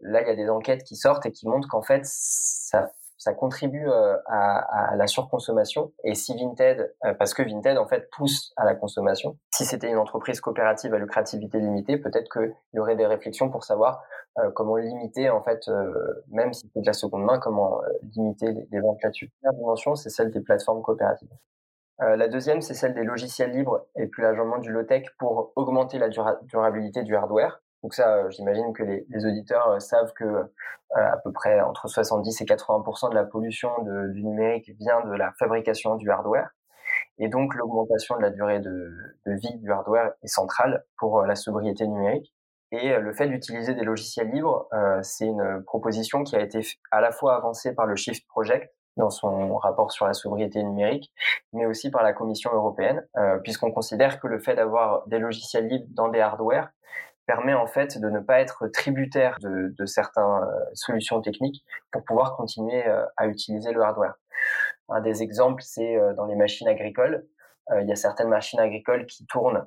là, il y a des enquêtes qui sortent et qui montrent qu'en fait, ça, ça contribue euh, à, la surconsommation. Et si Vinted, euh, parce que Vinted, en fait, pousse à la consommation, si c'était une entreprise coopérative à lucrativité limitée, peut-être qu'il y aurait des réflexions pour savoir euh, comment limiter, en fait, même si c'est de la seconde main, comment limiter les, ventes là-dessus. La dimension, c'est celle des plateformes coopératives. La deuxième, c'est celle des logiciels libres et plus largement du low-tech pour augmenter la dura durabilité du hardware. Donc ça, euh, j'imagine que les, auditeurs euh, savent que euh, à peu près entre 70 et 80% de la pollution du numérique vient de la fabrication du hardware. Et donc l'augmentation de la durée de, de, vie du hardware est centrale pour la sobriété numérique. Et le fait d'utiliser des logiciels libres, euh, c'est une proposition qui a été à la fois avancée par le Shift Project dans son rapport sur la sobriété numérique, mais aussi par la Commission européenne, puisqu'on considère que le fait d'avoir des logiciels libres dans des hardware permet en fait de ne pas être tributaire de, de certaines euh, solutions techniques pour pouvoir continuer euh, à utiliser le hardware. Un des exemples, c'est dans les machines agricoles. il y a certaines machines agricoles qui tournent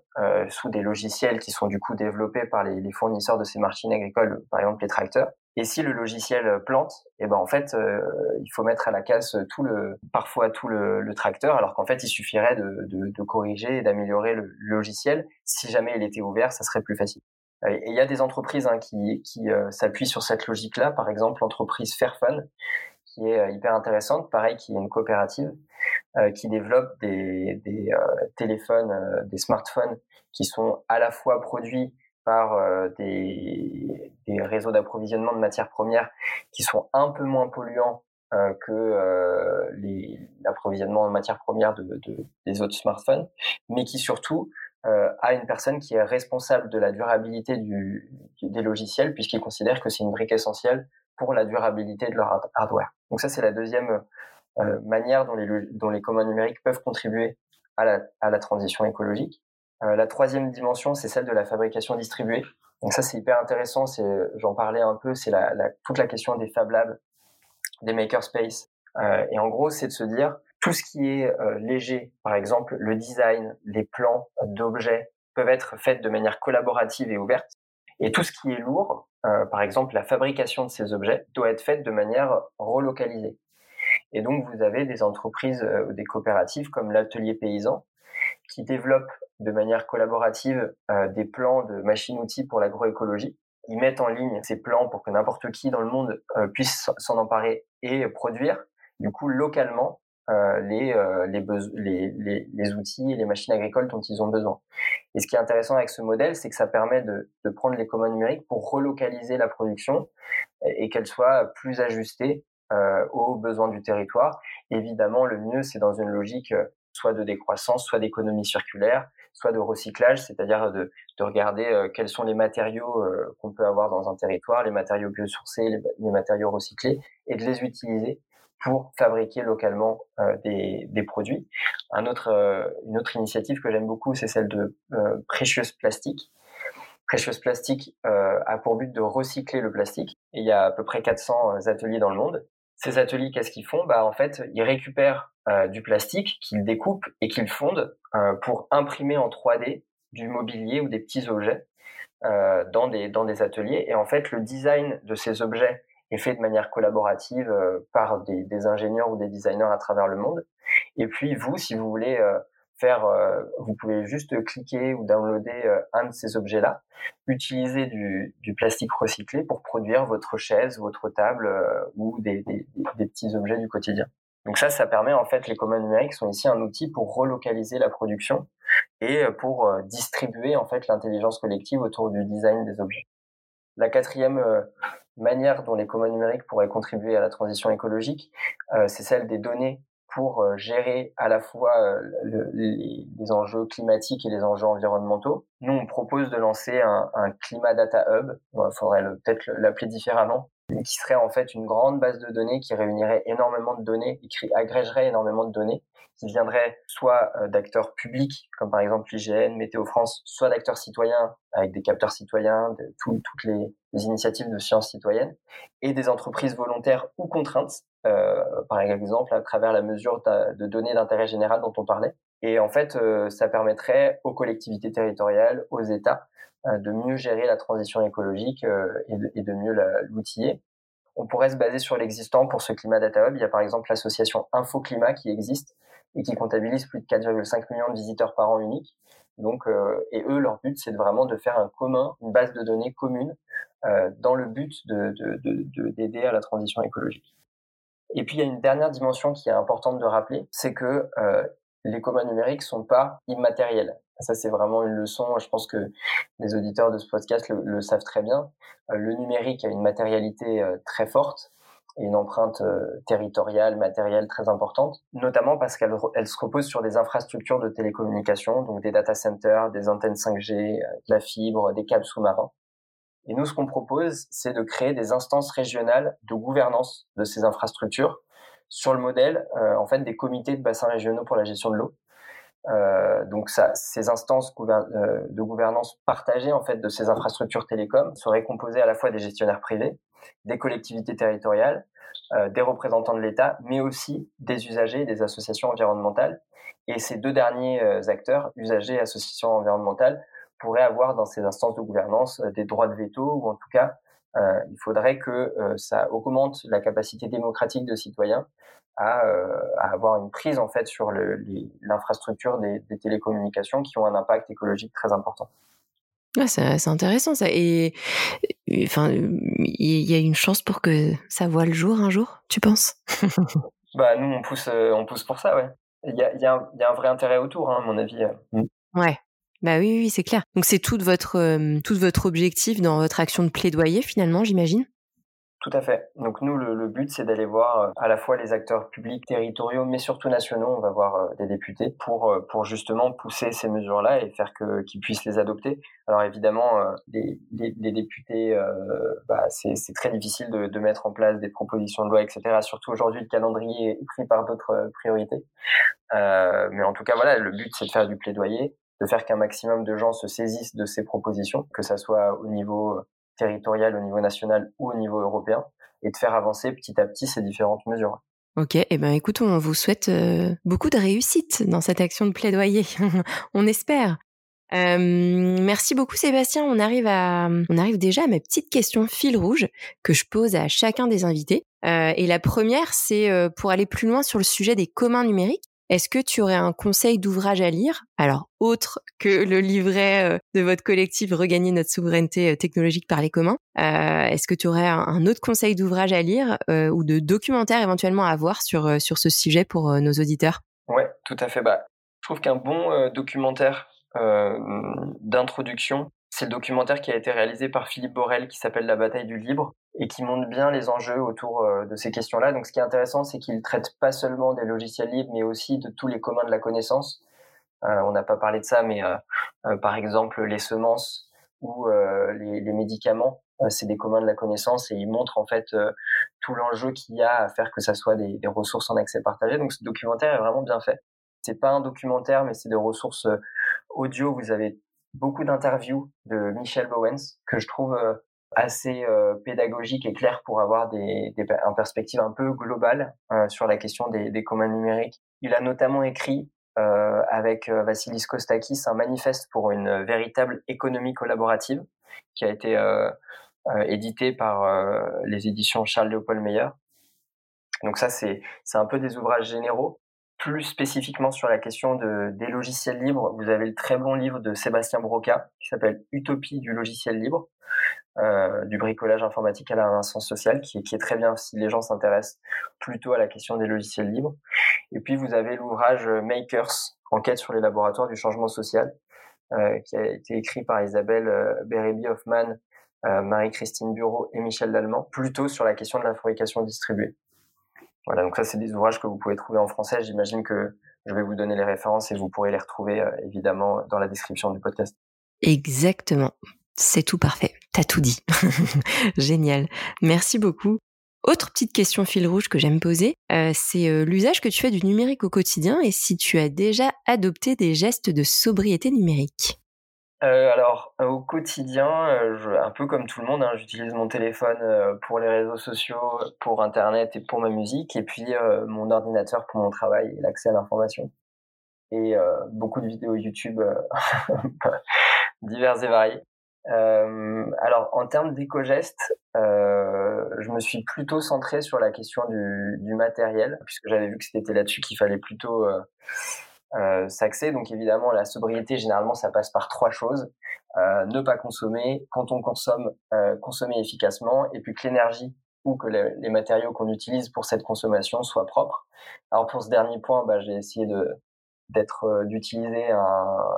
sous des logiciels qui sont du coup développés par les, les, fournisseurs de ces machines agricoles, par exemple les tracteurs. Et si le logiciel plante, eh ben en fait, euh, il faut mettre à la casse tout le, parfois tout le, le tracteur, alors qu'en fait, il suffirait de, de, de corriger et d'améliorer le, logiciel. Si jamais il était ouvert, ça serait plus facile. Et il y a des entreprises hein, qui, euh, s'appuient sur cette logique-là. Par exemple, l'entreprise Fairphone, qui est euh, hyper intéressante, pareil, qui est une coopérative, qui développe des, téléphones, des smartphones qui sont à la fois produits par euh, des, réseaux d'approvisionnement de matières premières qui sont un peu moins polluants euh, que euh, l'approvisionnement en matières premières de, de, des autres smartphones, mais qui surtout euh, a une personne qui est responsable de la durabilité du, des logiciels, puisqu'il considère que c'est une brique essentielle pour la durabilité de leur hardware. Donc ça, c'est la deuxième euh, manière dont les, dont les communs numériques peuvent contribuer à la, à la transition écologique. Euh, la troisième dimension, c'est celle de la fabrication distribuée. Donc ça, c'est hyper intéressant. C'est, j'en parlais un peu, c'est toute la question des Fab Labs, des makerspace. Euh, et en gros, c'est de se dire tout ce qui est euh, léger, par exemple le design, les plans d'objets peuvent être faits de manière collaborative et ouverte. Et tout ce qui est lourd, euh, par exemple la fabrication de ces objets, doit être faite de manière relocalisée. Et donc vous avez des entreprises ou des coopératives comme l'atelier paysan qui développent de manière collaborative euh, des plans de machines-outils pour l'agroécologie. Ils mettent en ligne ces plans pour que n'importe qui dans le monde euh, puisse s'en emparer et produire, du coup, localement, euh, les, euh, les, les, les, les, outils et les machines agricoles dont ils ont besoin. Et ce qui est intéressant avec ce modèle, c'est que ça permet de, de prendre les communs numériques pour relocaliser la production et, qu'elle soit plus ajustée euh, aux besoins du territoire. Évidemment, le mieux, c'est dans une logique soit de décroissance, soit d'économie circulaire, soit de recyclage, c'est-à-dire de, de, regarder euh, quels sont les matériaux euh, qu'on peut avoir dans un territoire, les matériaux biosourcés, les, matériaux recyclés, et de les utiliser pour fabriquer localement euh, des, des, produits. Un autre, une autre initiative que j'aime beaucoup, c'est celle de Precious Plastic. Precious Plastic a pour but de recycler le plastique. Et il y a à peu près 400 ateliers dans le monde. Ces ateliers, qu'est-ce qu'ils font? Bah en fait, ils récupèrent euh, du plastique qu'ils découpent et qu'ils fondent euh, pour imprimer en 3D du mobilier ou des petits objets euh, dans des dans des ateliers. Et en fait, le design de ces objets est fait de manière collaborative par des, des, ingénieurs ou des designers à travers le monde. Et puis vous, si vous voulez faire, vous pouvez juste cliquer ou downloader un de ces objets-là, utiliser du, du, plastique recyclé pour produire votre chaise, votre table ou des, des, des petits objets du quotidien. Donc ça, ça permet en fait, les communs numériques sont ici un outil pour relocaliser la production et euh, pour euh, distribuer en fait l'intelligence collective autour du design des objets. La quatrième euh, manière dont les communs numériques pourraient contribuer à la transition écologique, c'est celle des données pour gérer à la fois les, enjeux climatiques et les enjeux environnementaux. Nous, on propose de lancer un, un Climat Data Hub. Il faudrait peut-être l'appeler différemment, qui serait en fait une grande base de données qui réunirait énormément de données qui agrégerait énormément de données qui viendraient soit euh, d'acteurs publics comme par exemple l'IGN, Météo France, soit d'acteurs citoyens avec des capteurs citoyens, de toutes les, initiatives de sciences citoyennes et des entreprises volontaires ou contraintes, euh, par exemple à travers la mesure de données d'intérêt général dont on parlait. Et en fait, euh, ça permettrait aux collectivités territoriales, aux États, euh, de mieux gérer la transition écologique euh, et de, et de mieux l'outiller. On pourrait se baser sur l'existant pour ce Climat Data Hub. Il y a par exemple l'association InfoClimat qui existe et qui comptabilise plus de 4,5 millions de visiteurs par an uniques. Donc, euh, et eux, leur but, c'est vraiment de faire un commun, une base de données commune, euh, dans le but de d'aider de, de, à la transition écologique. Et puis, il y a une dernière dimension qui est importante de rappeler, c'est que euh, les communs numériques sont pas immatériels. Ça, c'est vraiment une leçon. Je pense que les auditeurs de ce podcast le, savent très bien. Euh, le numérique a une matérialité euh, très forte une empreinte euh, territoriale, matérielle très importante, notamment parce qu'elle elle se repose sur des infrastructures de télécommunication, donc des data centers, des antennes 5G, de la fibre, des câbles sous-marins. Et nous, ce qu'on propose, c'est de créer des instances régionales de gouvernance de ces infrastructures sur le modèle, en fait, des comités de bassins régionaux pour la gestion de l'eau donc ça, ces instances de gouvernance partagées en fait de ces infrastructures télécoms seraient composées à la fois des gestionnaires privés, des collectivités territoriales, des représentants de l'État, mais aussi des usagers et des associations environnementales. Et ces deux derniers acteurs, usagers et associations environnementales, pourraient avoir dans ces instances de gouvernance des droits de veto ou en tout cas euh, il faudrait que euh, ça augmente la capacité démocratique de citoyens à, euh, avoir une prise en fait sur l'infrastructure des, télécommunications qui ont un impact écologique très important. Ah, c'est intéressant ça. Et enfin, il y a une chance pour que ça voit le jour un jour, tu penses? *laughs* Bah nous on pousse, on pousse pour ça, ouais. Il y a, y, a y a, un vrai intérêt autour, hein, à mon avis. Ouais. Bah oui, oui, c'est clair. Donc c'est tout votre, euh, tout votre objectif dans votre action de plaidoyer finalement, j'imagine? Tout à fait. Donc nous, le, but, c'est d'aller voir euh, à la fois les acteurs publics, territoriaux, mais surtout nationaux. On va voir euh, des députés pour pour justement pousser ces mesures-là et faire que qu'ils puissent les adopter. Alors évidemment, les, les, députés, bah, c'est très difficile de, de, mettre en place des propositions de loi, etc. Surtout aujourd'hui, le calendrier est pris par d'autres priorités. mais en tout cas, voilà, le but, c'est de faire du plaidoyer de faire qu'un maximum de gens se saisissent de ces propositions, que ça soit au niveau territorial, au niveau national ou au niveau européen, et de faire avancer petit à petit ces différentes mesures. Ok, eh ben écoute, on vous souhaite euh, beaucoup de réussite dans cette action de plaidoyer. *laughs* on espère. Euh, merci beaucoup Sébastien. On arrive à, on arrive déjà à mes petites questions fil rouge que je pose à chacun des invités. Euh, et la première, c'est pour aller plus loin sur le sujet des communs numériques. Est-ce que tu aurais un conseil d'ouvrage à lire? Alors, autre que le livret euh, de votre collectif Regagner notre souveraineté euh, technologique par les communs, euh, est-ce que tu aurais un autre conseil d'ouvrage à lire ou de documentaire éventuellement à voir sur, sur ce sujet pour nos auditeurs? Ouais, tout à fait. Bah, je trouve qu'un bon documentaire d'introduction, c'est le documentaire qui a été réalisé par Philippe Borel qui s'appelle La bataille du libre et qui montre bien les enjeux autour euh, de ces questions-là. Donc ce qui est intéressant, c'est qu'il traite pas seulement des logiciels libres, mais aussi de tous les communs de la connaissance. Euh, on n'a pas parlé de ça, mais euh, par exemple les semences ou les, les, médicaments, c'est des communs de la connaissance et il montre en fait tout l'enjeu qu'il y a à faire que ça soit des, des, ressources en accès partagé. Donc ce documentaire est vraiment bien fait. C'est pas un documentaire, mais c'est des ressources audio. Vous avez beaucoup d'interviews de Michel Bowens que je trouve assez euh, pédagogique et clair pour avoir des, des une perspective un peu globale euh, sur la question des, des communs numériques. Il a notamment écrit euh, avec Vassilis Kostakis un manifeste pour une véritable économie collaborative qui a été édité par les éditions Charles Léopold Meyer. Donc ça, c'est un peu des ouvrages généraux. Plus spécifiquement sur la question de, des logiciels libres, vous avez le très bon livre de Sébastien Broca qui s'appelle Utopie du logiciel libre, euh, du bricolage informatique à la sens sociale, qui, est très bien si les gens s'intéressent plutôt à la question des logiciels libres. Et puis vous avez l'ouvrage Makers, enquête sur les laboratoires du changement social, euh, qui a été écrit par Isabelle euh, Hoffman, euh, Marie-Christine Bureau et Michel Lallemand, plutôt sur la question de la fabrication distribuée. Voilà, donc ça c'est des ouvrages que vous pouvez trouver en français. J'imagine que je vais vous donner les références et vous pourrez les retrouver évidemment dans la description du podcast. Exactement. C'est tout parfait. T'as tout dit. *laughs* Génial. Merci beaucoup. Autre petite question fil rouge que j'aime poser, euh, c'est euh, l'usage que tu fais du numérique au quotidien et si tu as déjà adopté des gestes de sobriété numérique. Euh, alors au quotidien, un peu comme tout le monde, hein, j'utilise mon téléphone pour les réseaux sociaux, pour Internet et pour ma musique, et puis mon ordinateur pour mon travail et l'accès à l'information. Et beaucoup de vidéos YouTube *laughs* diverses et variées. Euh, alors, en termes d'éco-gestes, euh, je me suis plutôt centré sur la question du, du matériel, puisque j'avais vu que c'était là-dessus qu'il fallait plutôt euh, s'axer. Donc, évidemment, la sobriété, généralement, ça passe par trois choses. Euh, ne pas consommer, quand on consomme, euh, consommer efficacement, et puis que l'énergie ou que les, les matériaux qu'on utilise pour cette consommation soient propres. Alors, pour ce dernier point, bah, j'ai essayé de d'être euh, d'utiliser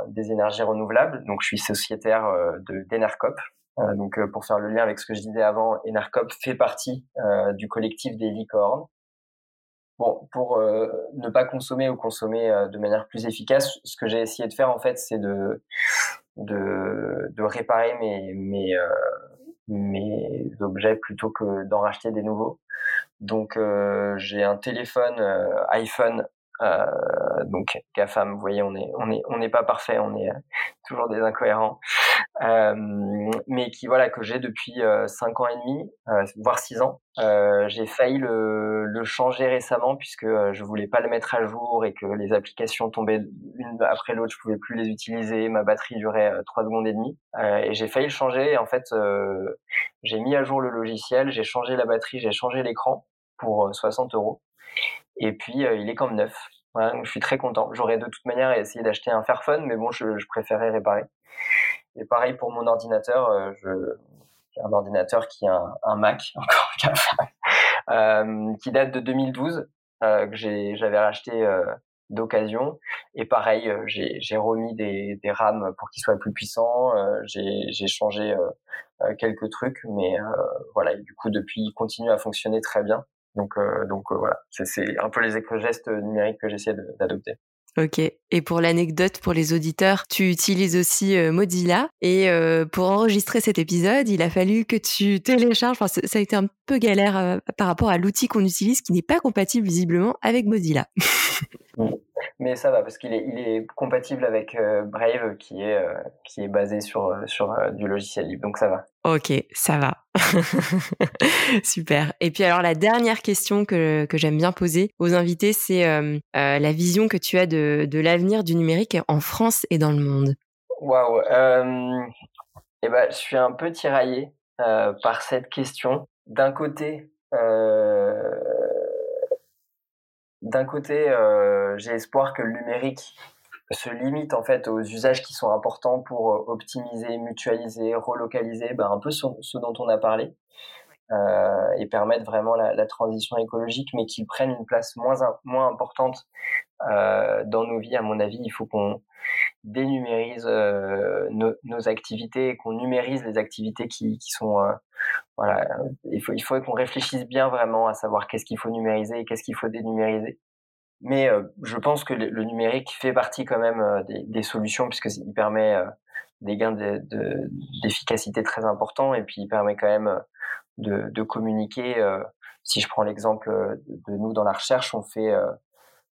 des énergies renouvelables. Donc, je suis sociétaire euh, de d'Enercop. Euh, donc, pour faire le lien avec ce que je disais avant, Enercop fait partie du collectif des licornes. Bon, pour ne pas consommer ou consommer de manière plus efficace, ce que j'ai essayé de faire en fait, c'est de, de, réparer mes mes mes objets plutôt que d'en racheter des nouveaux. Donc j'ai un téléphone iPhone Euh, donc GAFAM, vous voyez, on est on est on n'est pas parfait, on est *laughs* toujours des incohérents, euh, mais qui voilà que j'ai depuis euh, cinq ans et demi, euh, voire six ans. Euh, j'ai failli le, le, changer récemment puisque je voulais pas le mettre à jour et que les applications tombaient une après l'autre, je pouvais plus les utiliser, ma batterie durait trois secondes et demie, et j'ai failli le changer. En fait, j'ai mis à jour le logiciel, j'ai changé la batterie, j'ai changé l'écran pour 60 euros. Et puis, euh, il est comme neuf. je suis très content. J'aurais de toute manière essayé d'acheter un Fairphone, mais bon, je, je, préférais réparer. Et pareil pour mon ordinateur, euh, j'ai un ordinateur qui est un, un Mac, *laughs* encore euh, qui date de 2012, euh, que j'avais racheté euh, d'occasion. Et pareil, j'ai, remis des, des RAM pour qu'ils soient plus puissants. j'ai changé quelques trucs, mais voilà. Et du coup, depuis, il continue à fonctionner très bien. Donc, euh, euh, voilà, c'est un peu les éco-gestes numériques que j'essaie d'adopter. Ok. Et pour l'anecdote pour les auditeurs, tu utilises aussi euh, Mozilla. Et pour enregistrer cet épisode, il a fallu que tu télécharges. Ça a été un peu galère par rapport à l'outil qu'on utilise, qui n'est pas compatible visiblement avec Mozilla. *laughs* Mais ça va parce qu'il est, il est compatible avec euh, Brave qui est, euh, qui est basé sur, euh, sur du logiciel libre. Donc ça va. Ok, ça va. *laughs* Super. Et puis alors la dernière question que, que j'aime bien poser aux invités, c'est la vision que tu as de, de l'avenir du numérique en France et dans le monde. Waouh. Eh ben, je suis un peu tiraillé par cette question. D'un côté, d'un côté, euh, j'ai espoir que le numérique se limite en fait aux usages qui sont importants pour euh, optimiser, mutualiser, relocaliser, ben, un peu ce, dont on a parlé, euh, et permettre vraiment la, transition écologique, mais qu'ils prennent une place moins moins importante euh, dans nos vies. À mon avis, il faut qu'on dénumérise euh, nos, nos, activités, qu'on numérise les activités qui, qui sont euh, voilà, il faut, il faut qu'on réfléchisse bien vraiment à savoir qu'est-ce qu'il faut numériser et qu'est-ce qu'il faut dénumériser. Mais euh, je pense que le, numérique fait partie quand même euh, des, des, solutions puisqu'il permet euh, des gains d'efficacité de, très importants et puis il permet quand même de, de communiquer. si je prends l'exemple de, nous dans la recherche, on fait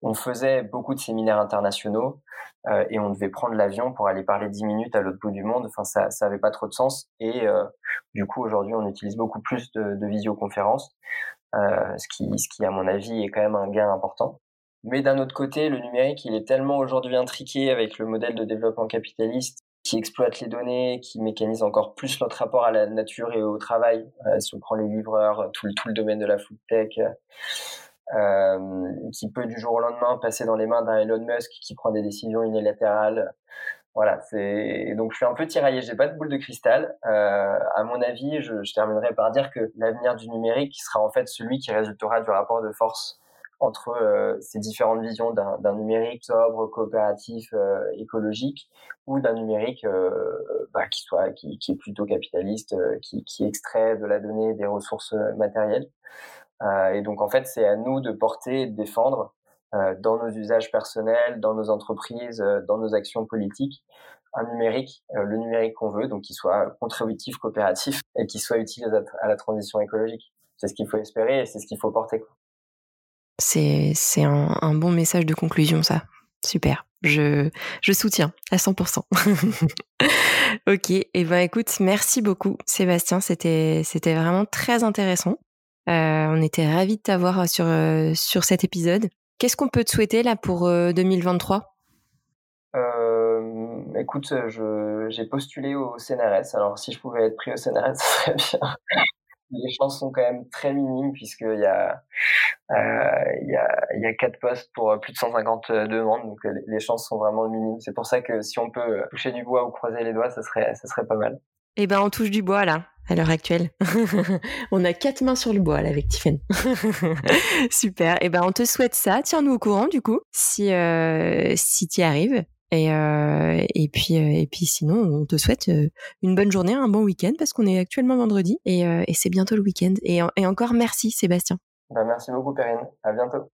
on faisait beaucoup de séminaires internationaux euh, et on devait prendre l'avion pour aller parler dix minutes à l'autre bout du monde. Enfin, ça, ça avait pas trop de sens. Et euh, du coup, aujourd'hui, on utilise beaucoup plus de, visioconférences, euh, ce qui, à mon avis, est quand même un gain important. Mais d'un autre côté, le numérique, il est tellement aujourd'hui intriqué avec le modèle de développement capitaliste qui exploite les données, qui mécanise encore plus notre rapport à la nature et au travail. Euh, si on prend les livreurs, tout le, tout le domaine de la food tech, euh, qui peut du jour au lendemain passer dans les mains d'un Elon Musk qui prend des décisions unilatérales. Voilà, c'est donc je suis un peu tiraillé. J'ai pas de boule de cristal. Euh, à mon avis, je, je, terminerai par dire que l'avenir du numérique sera en fait celui qui résultera du rapport de force entre euh, ces différentes visions d'un numérique sobre, coopératif, euh, écologique, ou d'un numérique euh, bah, qui soit qui, qui, est plutôt capitaliste, euh, qui, qui extrait de la donnée des ressources matérielles. Euh, et donc en fait, c'est à nous de porter et de défendre euh, dans nos usages personnels, dans nos entreprises, euh, dans nos actions politiques, un numérique, le numérique qu'on veut, donc qui soit contributif, coopératif *laughs* et qui soit utile à la transition écologique. C'est ce qu'il faut espérer et c'est ce qu'il faut porter. C'est c'est un, un, bon message de conclusion ça. Super. Je je soutiens à 100%. *laughs* ok. Et eh ben écoute, merci beaucoup Sébastien. C'était c'était vraiment très intéressant. Euh, on était ravis de t'avoir sur, euh, sur cet épisode. Qu'est-ce qu'on peut te souhaiter là pour 2023 euh, écoute, j'ai postulé au CNRS. Alors, si je pouvais être pris au CNRS, ça *laughs* serait bien. Les chances sont quand même très minimes puisqu'il y a, il y a, il y a quatre postes pour plus de 150 demandes, donc les chances sont vraiment minimes. C'est pour ça que si on peut toucher du bois ou croiser les doigts, ça serait, ça serait pas mal. Eh ben, on touche du bois là à l'heure actuelle. *laughs* on a quatre mains sur le bois là avec Tiffany. *laughs* Super. Et eh ben on te souhaite ça. Tiens-nous au courant du coup si euh, si y arrives. Et euh, et puis euh, et puis sinon on te souhaite euh, une bonne journée, un bon week-end parce qu'on est actuellement vendredi et, euh, et c'est bientôt le week-end. Et, et encore merci Sébastien. Ben, merci beaucoup Perrine. À bientôt.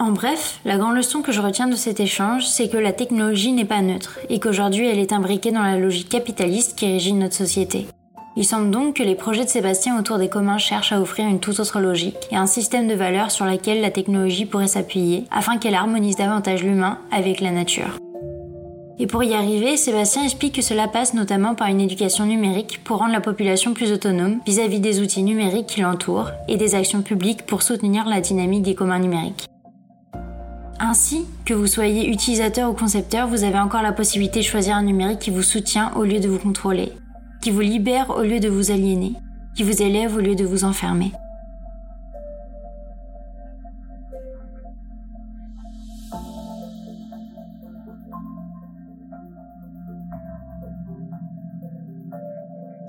En bref, la grande leçon que je retiens de cet échange, c'est que la technologie n'est pas neutre et qu'aujourd'hui elle est imbriquée dans la logique capitaliste qui régit notre société. Il semble donc que les projets de Sébastien autour des communs cherchent à offrir une toute autre logique et un système de valeurs sur laquelle la technologie pourrait s'appuyer afin qu'elle harmonise davantage l'humain avec la nature. Et pour y arriver, Sébastien explique que cela passe notamment par une éducation numérique pour rendre la population plus autonome vis-à-vis des outils numériques qui l'entourent et des actions publiques pour soutenir la dynamique des communs numériques. Ainsi, que vous soyez utilisateur ou concepteur, vous avez encore la possibilité de choisir un numérique qui vous soutient au lieu de vous contrôler, qui vous libère au lieu de vous aliéner, qui vous élève au lieu de vous enfermer.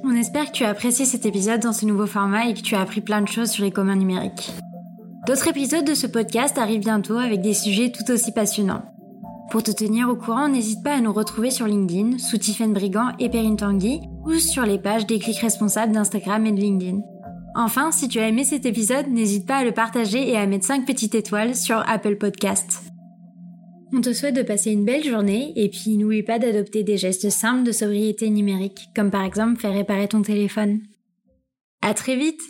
On espère que tu as apprécié cet épisode dans ce nouveau format et que tu as appris plein de choses sur les communs numériques. D'autres épisodes de ce podcast arrivent bientôt avec des sujets tout aussi passionnants. Pour te tenir au courant, n'hésite pas à nous retrouver sur LinkedIn sous Tiffen Brigand et Perrine Tanguy ou sur les pages des clics responsables d'Instagram et de LinkedIn. Enfin, si tu as aimé cet épisode, n'hésite pas à le partager et à mettre 5 petites étoiles sur Apple Podcast. On te souhaite de passer une belle journée et puis n'oublie pas d'adopter des gestes simples de sobriété numérique, comme par exemple faire réparer ton téléphone. À très vite!